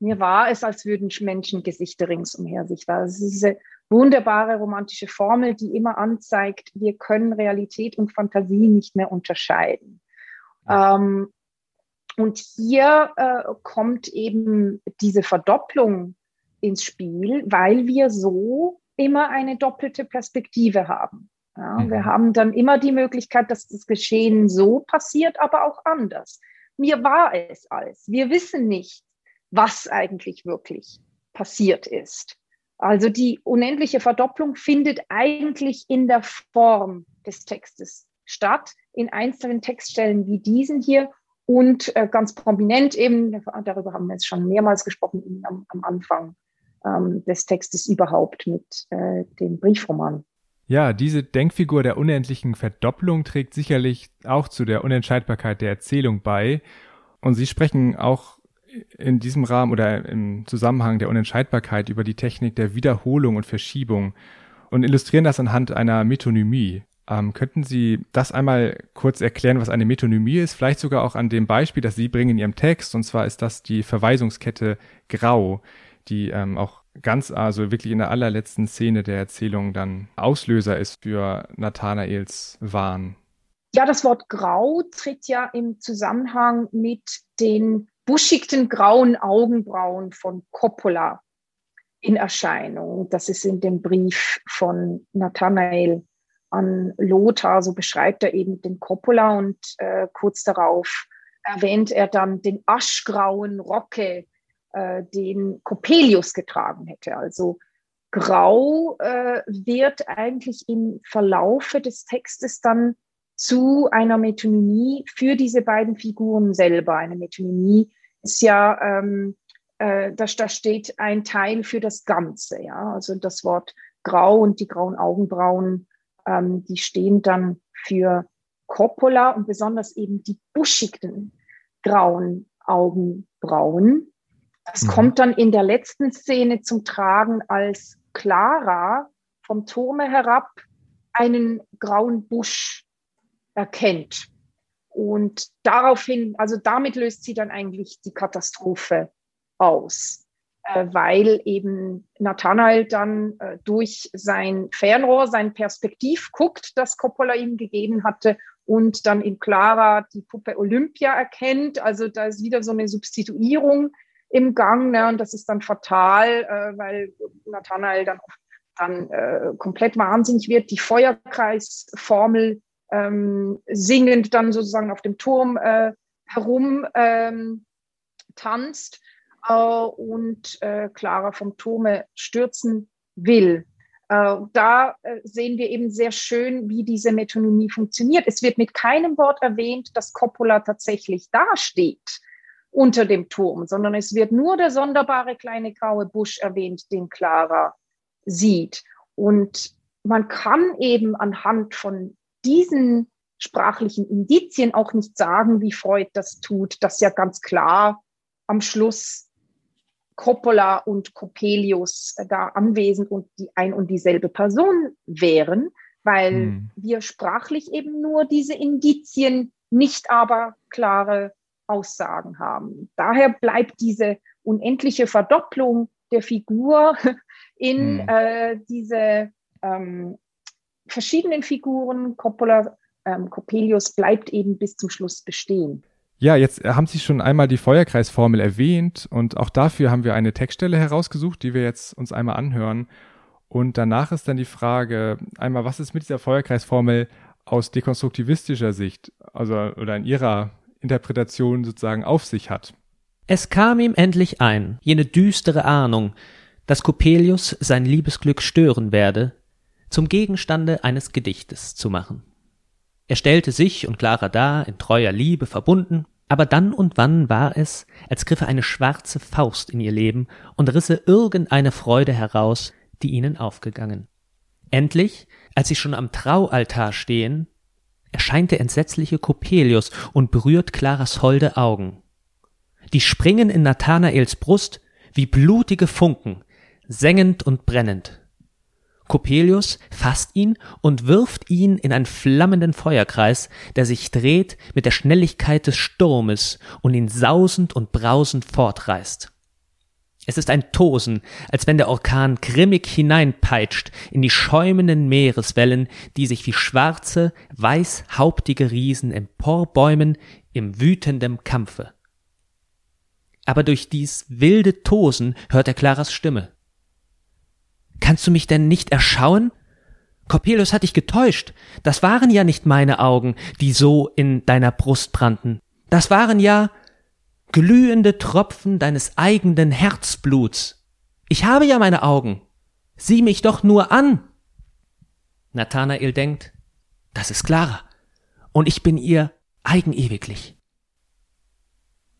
Mir war es, als würden Menschengesichter ringsumher sichtbar. Das ist diese wunderbare romantische Formel, die immer anzeigt, wir können Realität und Fantasie nicht mehr unterscheiden. Ähm, und hier äh, kommt eben diese Verdopplung ins Spiel, weil wir so immer eine doppelte Perspektive haben. Ja, mhm. Wir haben dann immer die Möglichkeit, dass das Geschehen so passiert, aber auch anders. Mir war es als. Wir wissen nicht, was eigentlich wirklich passiert ist. Also die unendliche Verdopplung findet eigentlich in der Form des Textes statt, in einzelnen Textstellen wie diesen hier und äh, ganz prominent eben, darüber haben wir jetzt schon mehrmals gesprochen, am, am Anfang ähm, des Textes überhaupt mit äh, dem Briefroman. Ja, diese Denkfigur der unendlichen Verdopplung trägt sicherlich auch zu der Unentscheidbarkeit der Erzählung bei. Und Sie sprechen auch in diesem Rahmen oder im Zusammenhang der Unentscheidbarkeit über die Technik der Wiederholung und Verschiebung und illustrieren das anhand einer Metonymie. Ähm, könnten Sie das einmal kurz erklären, was eine Metonymie ist? Vielleicht sogar auch an dem Beispiel, das Sie bringen in Ihrem Text. Und zwar ist das die Verweisungskette Grau, die ähm, auch ganz, also wirklich in der allerletzten Szene der Erzählung dann Auslöser ist für Nathanaels Wahn. Ja, das Wort Grau tritt ja im Zusammenhang mit den buschigten grauen Augenbrauen von Coppola in Erscheinung. Das ist in dem Brief von Nathanael an Lothar, so beschreibt er eben den Coppola und äh, kurz darauf erwähnt er dann den aschgrauen Rocke, äh, den Coppelius getragen hätte. Also grau äh, wird eigentlich im Verlaufe des Textes dann zu einer Metonymie für diese beiden Figuren selber. Eine Metonymie ist ja, ähm, äh, da, da steht ein Teil für das Ganze. Ja? Also das Wort grau und die grauen Augenbrauen, ähm, die stehen dann für Coppola und besonders eben die buschigten grauen Augenbrauen. Das mhm. kommt dann in der letzten Szene zum Tragen, als Clara vom Turme herab einen grauen Busch erkennt. Und daraufhin, also damit löst sie dann eigentlich die Katastrophe aus, äh, weil eben Nathanael dann äh, durch sein Fernrohr, sein Perspektiv guckt, das Coppola ihm gegeben hatte und dann in Clara die Puppe Olympia erkennt. Also da ist wieder so eine Substituierung im Gang ne? und das ist dann fatal, äh, weil Nathanael dann, dann äh, komplett wahnsinnig wird. Die Feuerkreisformel ähm, singend dann sozusagen auf dem Turm äh, herum ähm, tanzt äh, und äh, Clara vom Turme stürzen will. Äh, da äh, sehen wir eben sehr schön, wie diese Metonymie funktioniert. Es wird mit keinem Wort erwähnt, dass Coppola tatsächlich dasteht unter dem Turm, sondern es wird nur der sonderbare kleine graue Busch erwähnt, den Clara sieht. Und man kann eben anhand von diesen sprachlichen Indizien auch nicht sagen, wie Freud das tut, dass ja ganz klar am Schluss Coppola und Coppelius da anwesend und die ein und dieselbe Person wären, weil hm. wir sprachlich eben nur diese Indizien, nicht aber klare Aussagen haben. Daher bleibt diese unendliche Verdopplung der Figur [LAUGHS] in hm. äh, diese ähm, verschiedenen Figuren, Coppola, ähm, Coppelius, bleibt eben bis zum Schluss bestehen. Ja, jetzt haben Sie schon einmal die Feuerkreisformel erwähnt und auch dafür haben wir eine Textstelle herausgesucht, die wir jetzt uns einmal anhören. Und danach ist dann die Frage, einmal, was ist mit dieser Feuerkreisformel aus dekonstruktivistischer Sicht, also oder in Ihrer Interpretation sozusagen auf sich hat? Es kam ihm endlich ein, jene düstere Ahnung, dass Coppelius sein Liebesglück stören werde, zum Gegenstande eines Gedichtes zu machen. Er stellte sich und Clara dar, in treuer Liebe verbunden, aber dann und wann war es, als griffe eine schwarze Faust in ihr Leben und risse irgendeine Freude heraus, die ihnen aufgegangen. Endlich, als sie schon am Traualtar stehen, erscheint der entsetzliche Coppelius und berührt Claras holde Augen. Die springen in Nathanaels Brust wie blutige Funken, sengend und brennend. Coppelius fasst ihn und wirft ihn in einen flammenden Feuerkreis, der sich dreht mit der Schnelligkeit des Sturmes und ihn sausend und brausend fortreißt. Es ist ein Tosen, als wenn der Orkan grimmig hineinpeitscht in die schäumenden Meereswellen, die sich wie schwarze, weißhauptige Riesen emporbäumen im wütendem Kampfe. Aber durch dies wilde Tosen hört er Claras Stimme. Kannst du mich denn nicht erschauen? Coppelius hat dich getäuscht. Das waren ja nicht meine Augen, die so in deiner Brust brannten. Das waren ja glühende Tropfen deines eigenen Herzbluts. Ich habe ja meine Augen. Sieh mich doch nur an. Nathanael denkt, das ist Clara. Und ich bin ihr eigenewiglich.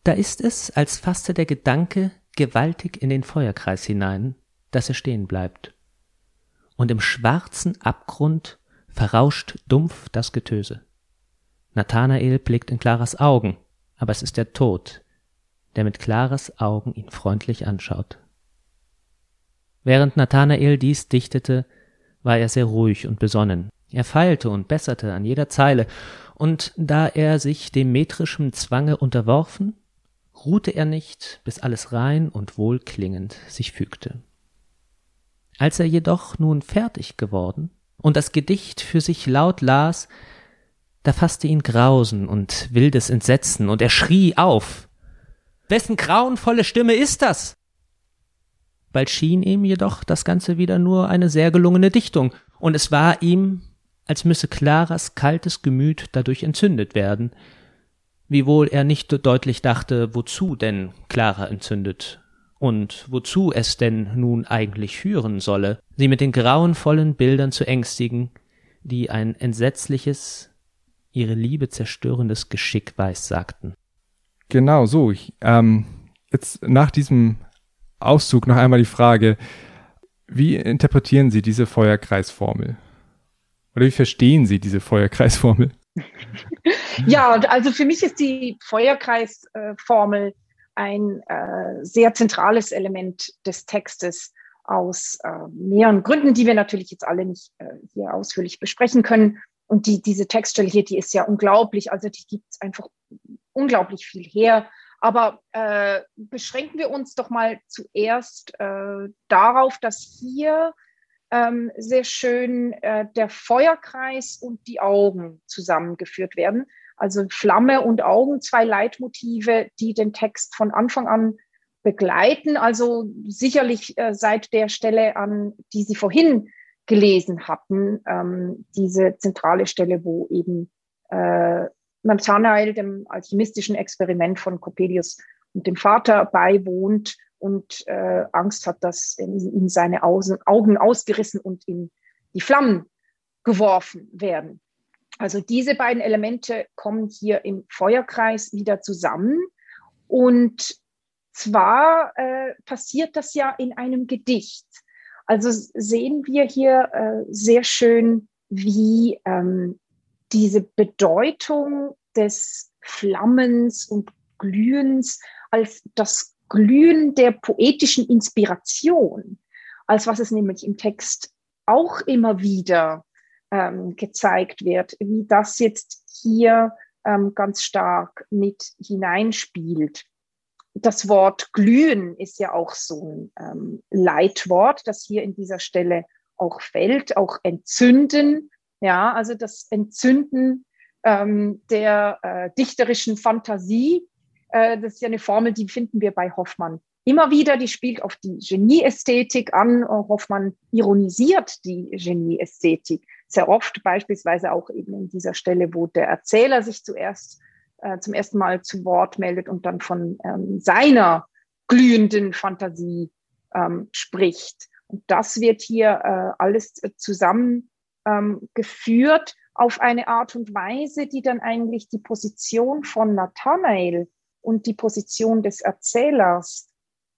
Da ist es, als fasste der Gedanke gewaltig in den Feuerkreis hinein, dass er stehen bleibt. und im schwarzen Abgrund verrauscht dumpf das Getöse. Nathanael blickt in Claras Augen, aber es ist der Tod, der mit Claras Augen ihn freundlich anschaut. Während Nathanael dies dichtete, war er sehr ruhig und besonnen. Er feilte und besserte an jeder Zeile, und da er sich dem metrischen Zwange unterworfen, ruhte er nicht, bis alles rein und wohlklingend sich fügte. Als er jedoch nun fertig geworden und das Gedicht für sich laut las, da fasste ihn Grausen und wildes Entsetzen, und er schrie auf. Wessen grauenvolle Stimme ist das? Bald schien ihm jedoch das Ganze wieder nur eine sehr gelungene Dichtung, und es war ihm, als müsse Claras kaltes Gemüt dadurch entzündet werden, wiewohl er nicht deutlich dachte, wozu denn Clara entzündet und wozu es denn nun eigentlich führen solle, sie mit den grauenvollen Bildern zu ängstigen, die ein entsetzliches, ihre Liebe zerstörendes Geschick weissagten. Genau so. Ich, ähm, jetzt nach diesem Auszug noch einmal die Frage, wie interpretieren Sie diese Feuerkreisformel? Oder wie verstehen Sie diese Feuerkreisformel? [LAUGHS] Ja, also für mich ist die Feuerkreisformel ein äh, sehr zentrales Element des Textes aus äh, mehreren Gründen, die wir natürlich jetzt alle nicht äh, hier ausführlich besprechen können. Und die, diese Textstelle hier, die ist ja unglaublich. Also die gibt es einfach unglaublich viel her. Aber äh, beschränken wir uns doch mal zuerst äh, darauf, dass hier ähm, sehr schön äh, der Feuerkreis und die Augen zusammengeführt werden. Also Flamme und Augen, zwei Leitmotive, die den Text von Anfang an begleiten. Also sicherlich äh, seit der Stelle an, die Sie vorhin gelesen hatten, ähm, diese zentrale Stelle, wo eben äh, Nathanael dem alchemistischen Experiment von Coppelius und dem Vater beiwohnt und äh, Angst hat, dass ihm seine Augen ausgerissen und in die Flammen geworfen werden. Also diese beiden Elemente kommen hier im Feuerkreis wieder zusammen. Und zwar äh, passiert das ja in einem Gedicht. Also sehen wir hier äh, sehr schön, wie ähm, diese Bedeutung des Flammens und Glühens als das Glühen der poetischen Inspiration, als was es nämlich im Text auch immer wieder ähm, gezeigt wird, wie das jetzt hier ähm, ganz stark mit hineinspielt. Das Wort glühen ist ja auch so ein ähm, Leitwort, das hier in dieser Stelle auch fällt, auch entzünden. Ja, also das Entzünden ähm, der äh, dichterischen Fantasie, äh, das ist ja eine Formel, die finden wir bei Hoffmann immer wieder. Die spielt auf die Genieästhetik an. Hoffmann ironisiert die Genieästhetik sehr oft, beispielsweise auch eben in dieser Stelle, wo der Erzähler sich zuerst äh, zum ersten Mal zu Wort meldet und dann von ähm, seiner glühenden Fantasie ähm, spricht. Und das wird hier äh, alles zusammengeführt ähm, auf eine Art und Weise, die dann eigentlich die Position von Nathanael und die Position des Erzählers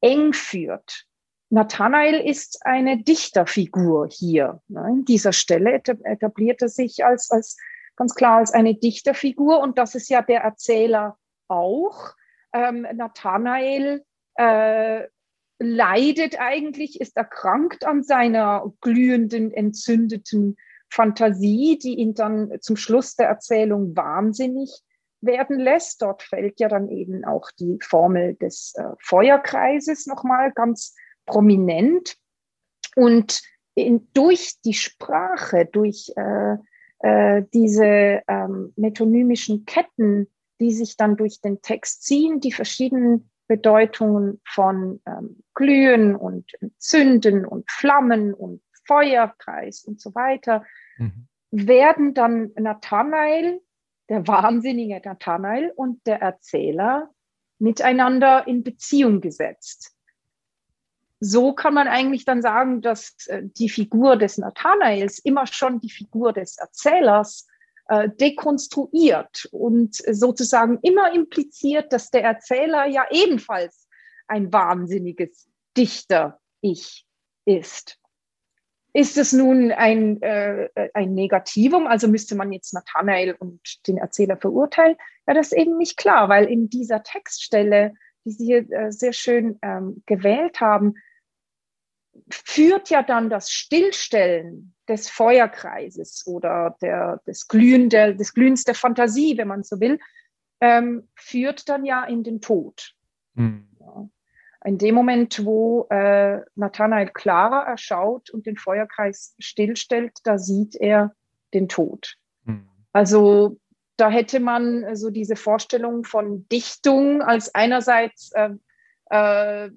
eng führt. Nathanael ist eine Dichterfigur hier. An dieser Stelle etabliert er sich als, als ganz klar als eine Dichterfigur und das ist ja der Erzähler auch. Ähm, Nathanael äh, leidet eigentlich, ist erkrankt an seiner glühenden, entzündeten Fantasie, die ihn dann zum Schluss der Erzählung wahnsinnig werden lässt. Dort fällt ja dann eben auch die Formel des äh, Feuerkreises nochmal ganz prominent. Und in, durch die Sprache, durch äh, äh, diese ähm, metonymischen Ketten, die sich dann durch den Text ziehen, die verschiedenen Bedeutungen von ähm, Glühen und Zünden und Flammen und Feuerkreis und so weiter, mhm. werden dann Nathanael der wahnsinnige Nathanael und der Erzähler miteinander in Beziehung gesetzt. So kann man eigentlich dann sagen, dass äh, die Figur des Nathanaels immer schon die Figur des Erzählers äh, dekonstruiert und sozusagen immer impliziert, dass der Erzähler ja ebenfalls ein wahnsinniges Dichter-Ich ist. Ist es nun ein, äh, ein Negativum, also müsste man jetzt Nathanael und den Erzähler verurteilen? Ja, das ist eben nicht klar, weil in dieser Textstelle, die Sie hier äh, sehr schön ähm, gewählt haben, führt ja dann das Stillstellen des Feuerkreises oder der, des, Glühen der, des Glühens der Fantasie, wenn man so will, ähm, führt dann ja in den Tod. Mhm. Ja. In dem Moment, wo äh, Nathanael Clara erschaut und den Feuerkreis stillstellt, da sieht er den Tod. Mhm. Also da hätte man so also diese Vorstellung von Dichtung als einerseits äh, äh,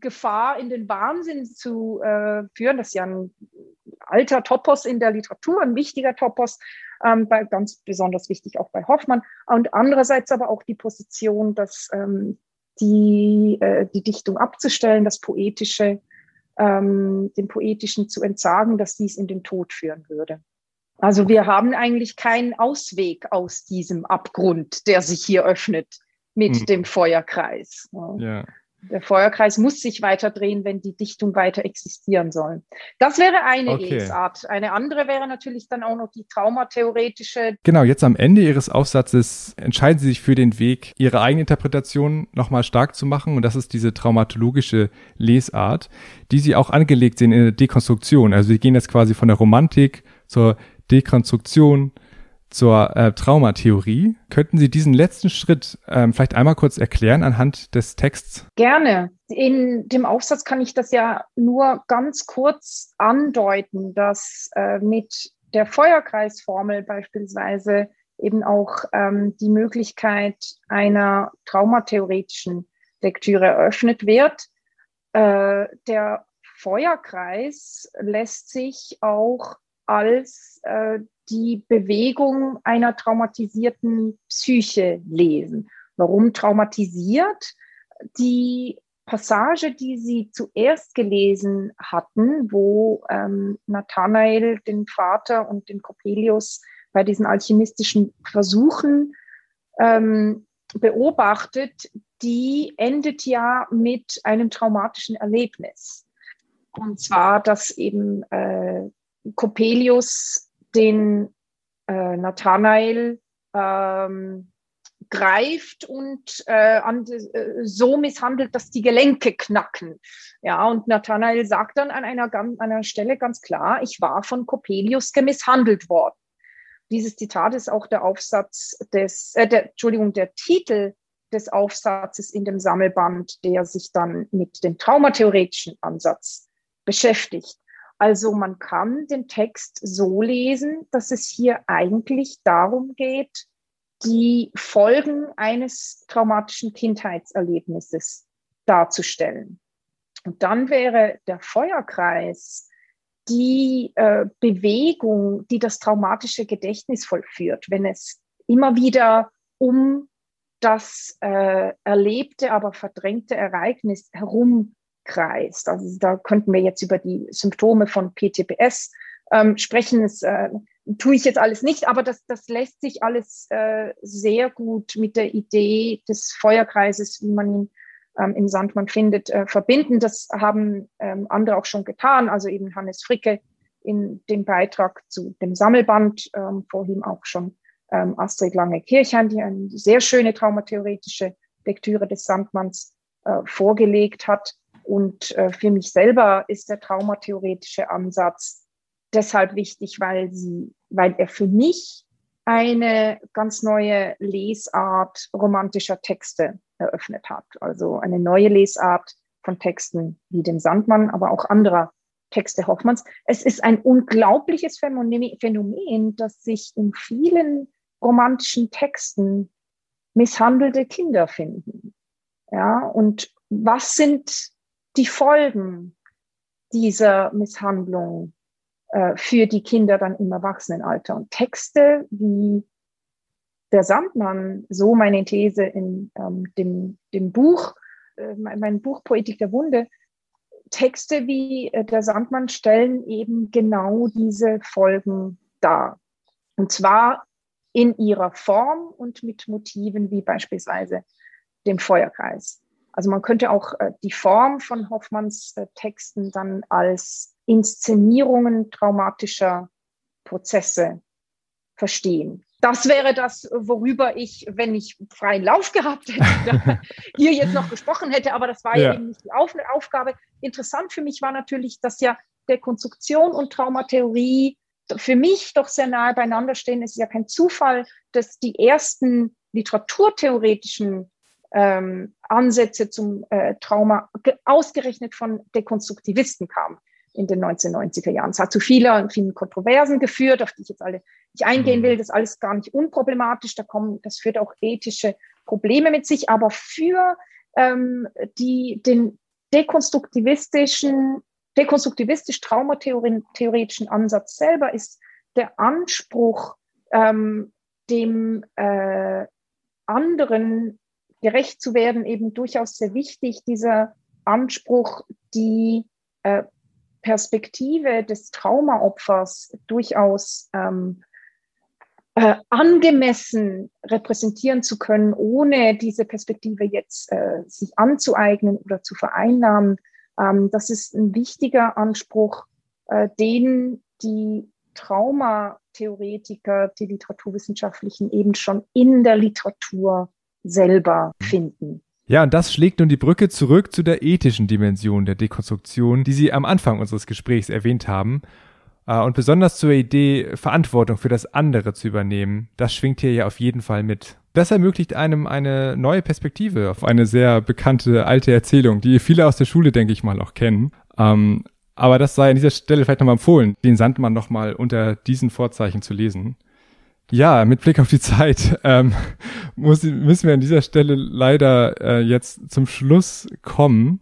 Gefahr in den Wahnsinn zu äh, führen. Das ist ja ein alter Topos in der Literatur, ein wichtiger Topos, ähm, bei, ganz besonders wichtig auch bei Hoffmann. Und andererseits aber auch die Position, dass ähm, die, äh, die Dichtung abzustellen, das Poetische, ähm, dem Poetischen zu entsagen, dass dies in den Tod führen würde. Also wir haben eigentlich keinen Ausweg aus diesem Abgrund, der sich hier öffnet mit mhm. dem Feuerkreis. Ja der Feuerkreis muss sich weiter drehen, wenn die Dichtung weiter existieren soll. Das wäre eine okay. Lesart. Eine andere wäre natürlich dann auch noch die traumatheoretische. Genau, jetzt am Ende Ihres Aufsatzes entscheiden Sie sich für den Weg, Ihre eigene Interpretation nochmal stark zu machen. Und das ist diese traumatologische Lesart, die Sie auch angelegt sehen in der Dekonstruktion. Also Sie gehen jetzt quasi von der Romantik zur Dekonstruktion zur äh, Traumatheorie. Könnten Sie diesen letzten Schritt ähm, vielleicht einmal kurz erklären anhand des Texts? Gerne. In dem Aufsatz kann ich das ja nur ganz kurz andeuten, dass äh, mit der Feuerkreisformel beispielsweise eben auch ähm, die Möglichkeit einer traumatheoretischen Lektüre eröffnet wird. Äh, der Feuerkreis lässt sich auch als äh, die Bewegung einer traumatisierten Psyche lesen. Warum traumatisiert? Die Passage, die Sie zuerst gelesen hatten, wo ähm, Nathanael den Vater und den Coppelius bei diesen alchemistischen Versuchen ähm, beobachtet, die endet ja mit einem traumatischen Erlebnis. Und zwar, dass eben äh, Coppelius den äh, Nathanael ähm, greift und äh, an, äh, so misshandelt, dass die Gelenke knacken. Ja, und Nathanael sagt dann an einer, an einer Stelle ganz klar, ich war von Coppelius gemisshandelt worden. Dieses Zitat ist auch der Aufsatz des, äh, der, Entschuldigung, der Titel des Aufsatzes in dem Sammelband, der sich dann mit dem traumatheoretischen Ansatz beschäftigt. Also man kann den Text so lesen, dass es hier eigentlich darum geht, die Folgen eines traumatischen Kindheitserlebnisses darzustellen. Und dann wäre der Feuerkreis die äh, Bewegung, die das traumatische Gedächtnis vollführt, wenn es immer wieder um das äh, erlebte, aber verdrängte Ereignis herum kreist. Also da könnten wir jetzt über die Symptome von PTPS ähm, sprechen. Das äh, tue ich jetzt alles nicht, aber das, das lässt sich alles äh, sehr gut mit der Idee des Feuerkreises, wie man ihn ähm, im Sandmann findet, äh, verbinden. Das haben ähm, andere auch schon getan, also eben Hannes Fricke in dem Beitrag zu dem Sammelband, ähm, vorhin auch schon ähm, Astrid Lange-Kirchheim, die eine sehr schöne traumatheoretische Lektüre des Sandmanns äh, vorgelegt hat. Und äh, für mich selber ist der traumatheoretische Ansatz deshalb wichtig, weil sie, weil er für mich eine ganz neue Lesart romantischer Texte eröffnet hat. Also eine neue Lesart von Texten wie dem Sandmann, aber auch anderer Texte Hoffmanns. Es ist ein unglaubliches Phänomen, dass sich in vielen romantischen Texten misshandelte Kinder finden. Ja, und was sind die Folgen dieser Misshandlung äh, für die Kinder dann im Erwachsenenalter. Und Texte wie der Sandmann, so meine These in ähm, dem, dem Buch, äh, mein, mein, Buch Poetik der Wunde, Texte wie äh, der Sandmann stellen eben genau diese Folgen dar. Und zwar in ihrer Form und mit Motiven wie beispielsweise dem Feuerkreis. Also man könnte auch äh, die Form von Hoffmanns äh, Texten dann als Inszenierungen traumatischer Prozesse verstehen. Das wäre das, worüber ich, wenn ich freien Lauf gehabt hätte, [LAUGHS] hier jetzt noch gesprochen hätte, aber das war ja, ja eben nicht die Auf Aufgabe. Interessant für mich war natürlich, dass ja Dekonstruktion und Traumatheorie für mich doch sehr nahe beieinander stehen. Es ist ja kein Zufall, dass die ersten literaturtheoretischen ähm, Ansätze zum äh, Trauma ausgerechnet von Dekonstruktivisten kamen in den 1990er Jahren. Es hat zu vielen, vielen Kontroversen geführt, auf die ich jetzt alle nicht eingehen mhm. will. Das ist alles gar nicht unproblematisch. Da kommen, das führt auch ethische Probleme mit sich. Aber für ähm, die, den dekonstruktivistischen, dekonstruktivistisch traumatheoretischen Ansatz selber ist der Anspruch, ähm, dem äh, anderen gerecht zu werden, eben durchaus sehr wichtig. Dieser Anspruch, die äh, Perspektive des Traumaopfers durchaus ähm, äh, angemessen repräsentieren zu können, ohne diese Perspektive jetzt äh, sich anzueignen oder zu vereinnahmen. Ähm, das ist ein wichtiger Anspruch, äh, den die Traumatheoretiker, die Literaturwissenschaftlichen eben schon in der Literatur selber mhm. finden. Ja, und das schlägt nun die Brücke zurück zu der ethischen Dimension der Dekonstruktion, die Sie am Anfang unseres Gesprächs erwähnt haben. Äh, und besonders zur Idee, Verantwortung für das andere zu übernehmen, das schwingt hier ja auf jeden Fall mit. Das ermöglicht einem eine neue Perspektive auf eine sehr bekannte alte Erzählung, die viele aus der Schule, denke ich mal, auch kennen. Ähm, aber das sei an dieser Stelle vielleicht nochmal empfohlen, den Sandmann nochmal unter diesen Vorzeichen zu lesen. Ja, mit Blick auf die Zeit [LAUGHS] ähm, muss, müssen wir an dieser Stelle leider äh, jetzt zum Schluss kommen.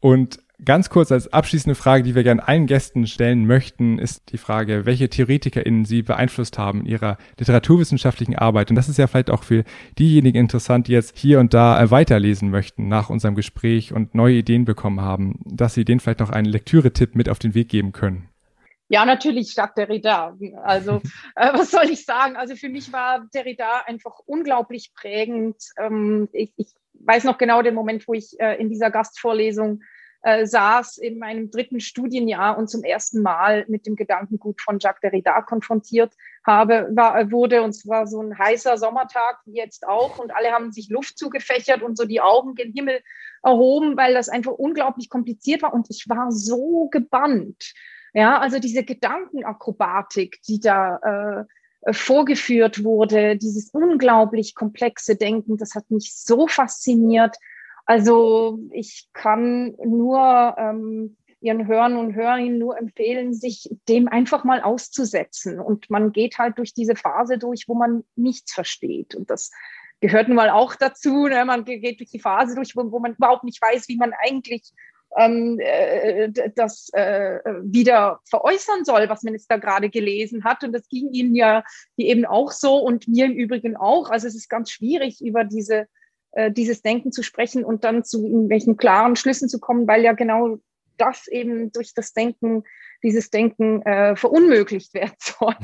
Und ganz kurz als abschließende Frage, die wir gerne allen Gästen stellen möchten, ist die Frage, welche TheoretikerInnen sie beeinflusst haben in ihrer literaturwissenschaftlichen Arbeit. Und das ist ja vielleicht auch für diejenigen interessant, die jetzt hier und da äh, weiterlesen möchten nach unserem Gespräch und neue Ideen bekommen haben, dass sie denen vielleicht noch einen Lektüre-Tipp mit auf den Weg geben können. Ja, natürlich Jacques Derrida. Also [LAUGHS] äh, was soll ich sagen? Also für mich war Derrida einfach unglaublich prägend. Ähm, ich, ich weiß noch genau den Moment, wo ich äh, in dieser Gastvorlesung äh, saß in meinem dritten Studienjahr und zum ersten Mal mit dem Gedankengut von Jacques Derrida konfrontiert habe, war, wurde. Und es war so ein heißer Sommertag, wie jetzt auch. Und alle haben sich Luft zugefächert und so die Augen gen Himmel erhoben, weil das einfach unglaublich kompliziert war. Und ich war so gebannt ja, also diese Gedankenakrobatik, die da äh, vorgeführt wurde, dieses unglaublich komplexe Denken, das hat mich so fasziniert. Also ich kann nur ähm, ihren Hörern und Hörerinnen nur empfehlen, sich dem einfach mal auszusetzen. Und man geht halt durch diese Phase durch, wo man nichts versteht. Und das gehört nun mal auch dazu. Ne? Man geht durch die Phase durch, wo, wo man überhaupt nicht weiß, wie man eigentlich ähm, äh, das äh, wieder veräußern soll, was man jetzt da gerade gelesen hat. Und das ging Ihnen ja eben auch so und mir im Übrigen auch. Also es ist ganz schwierig, über diese, äh, dieses Denken zu sprechen und dann zu irgendwelchen klaren Schlüssen zu kommen, weil ja genau das eben durch das Denken, dieses Denken äh, verunmöglicht werden soll.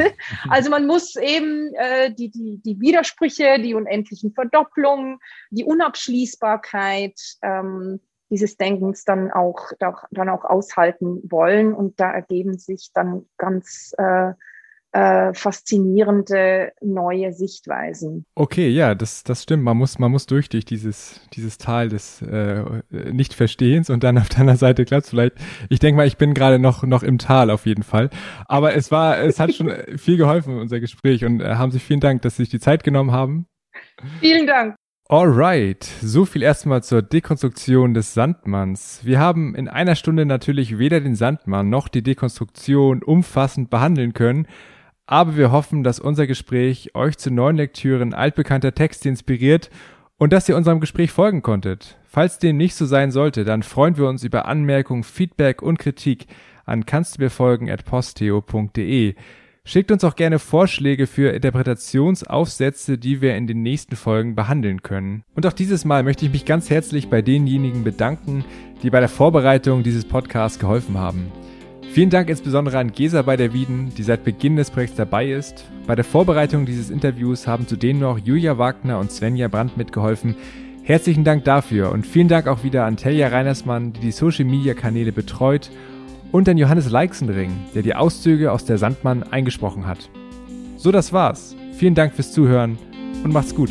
Also man muss eben äh, die, die, die Widersprüche, die unendlichen Verdopplungen, die Unabschließbarkeit, ähm, dieses Denkens dann auch, dann auch aushalten wollen. Und da ergeben sich dann ganz äh, äh, faszinierende neue Sichtweisen. Okay, ja, das, das stimmt. Man muss, man muss durch, durch dieses, dieses Tal des äh, Nichtverstehens und dann auf deiner Seite klappt vielleicht. Ich denke mal, ich bin gerade noch, noch im Tal auf jeden Fall. Aber es war, es hat schon [LAUGHS] viel geholfen, unser Gespräch und äh, haben Sie vielen Dank, dass Sie sich die Zeit genommen haben. Vielen Dank. Alright, so viel erstmal zur Dekonstruktion des Sandmanns. Wir haben in einer Stunde natürlich weder den Sandmann noch die Dekonstruktion umfassend behandeln können, aber wir hoffen, dass unser Gespräch euch zu neuen Lektüren altbekannter Texte inspiriert und dass ihr unserem Gespräch folgen konntet. Falls dem nicht so sein sollte, dann freuen wir uns über Anmerkungen, Feedback und Kritik an kannst du mir folgen. Schickt uns auch gerne Vorschläge für Interpretationsaufsätze, die wir in den nächsten Folgen behandeln können. Und auch dieses Mal möchte ich mich ganz herzlich bei denjenigen bedanken, die bei der Vorbereitung dieses Podcasts geholfen haben. Vielen Dank insbesondere an Gesa bei der Wieden, die seit Beginn des Projekts dabei ist. Bei der Vorbereitung dieses Interviews haben zudem noch Julia Wagner und Svenja Brandt mitgeholfen. Herzlichen Dank dafür und vielen Dank auch wieder an Telja Reinersmann, die die Social Media Kanäle betreut und den Johannes Leixenring, der die Auszüge aus der Sandmann eingesprochen hat. So, das war's. Vielen Dank fürs Zuhören und macht's gut.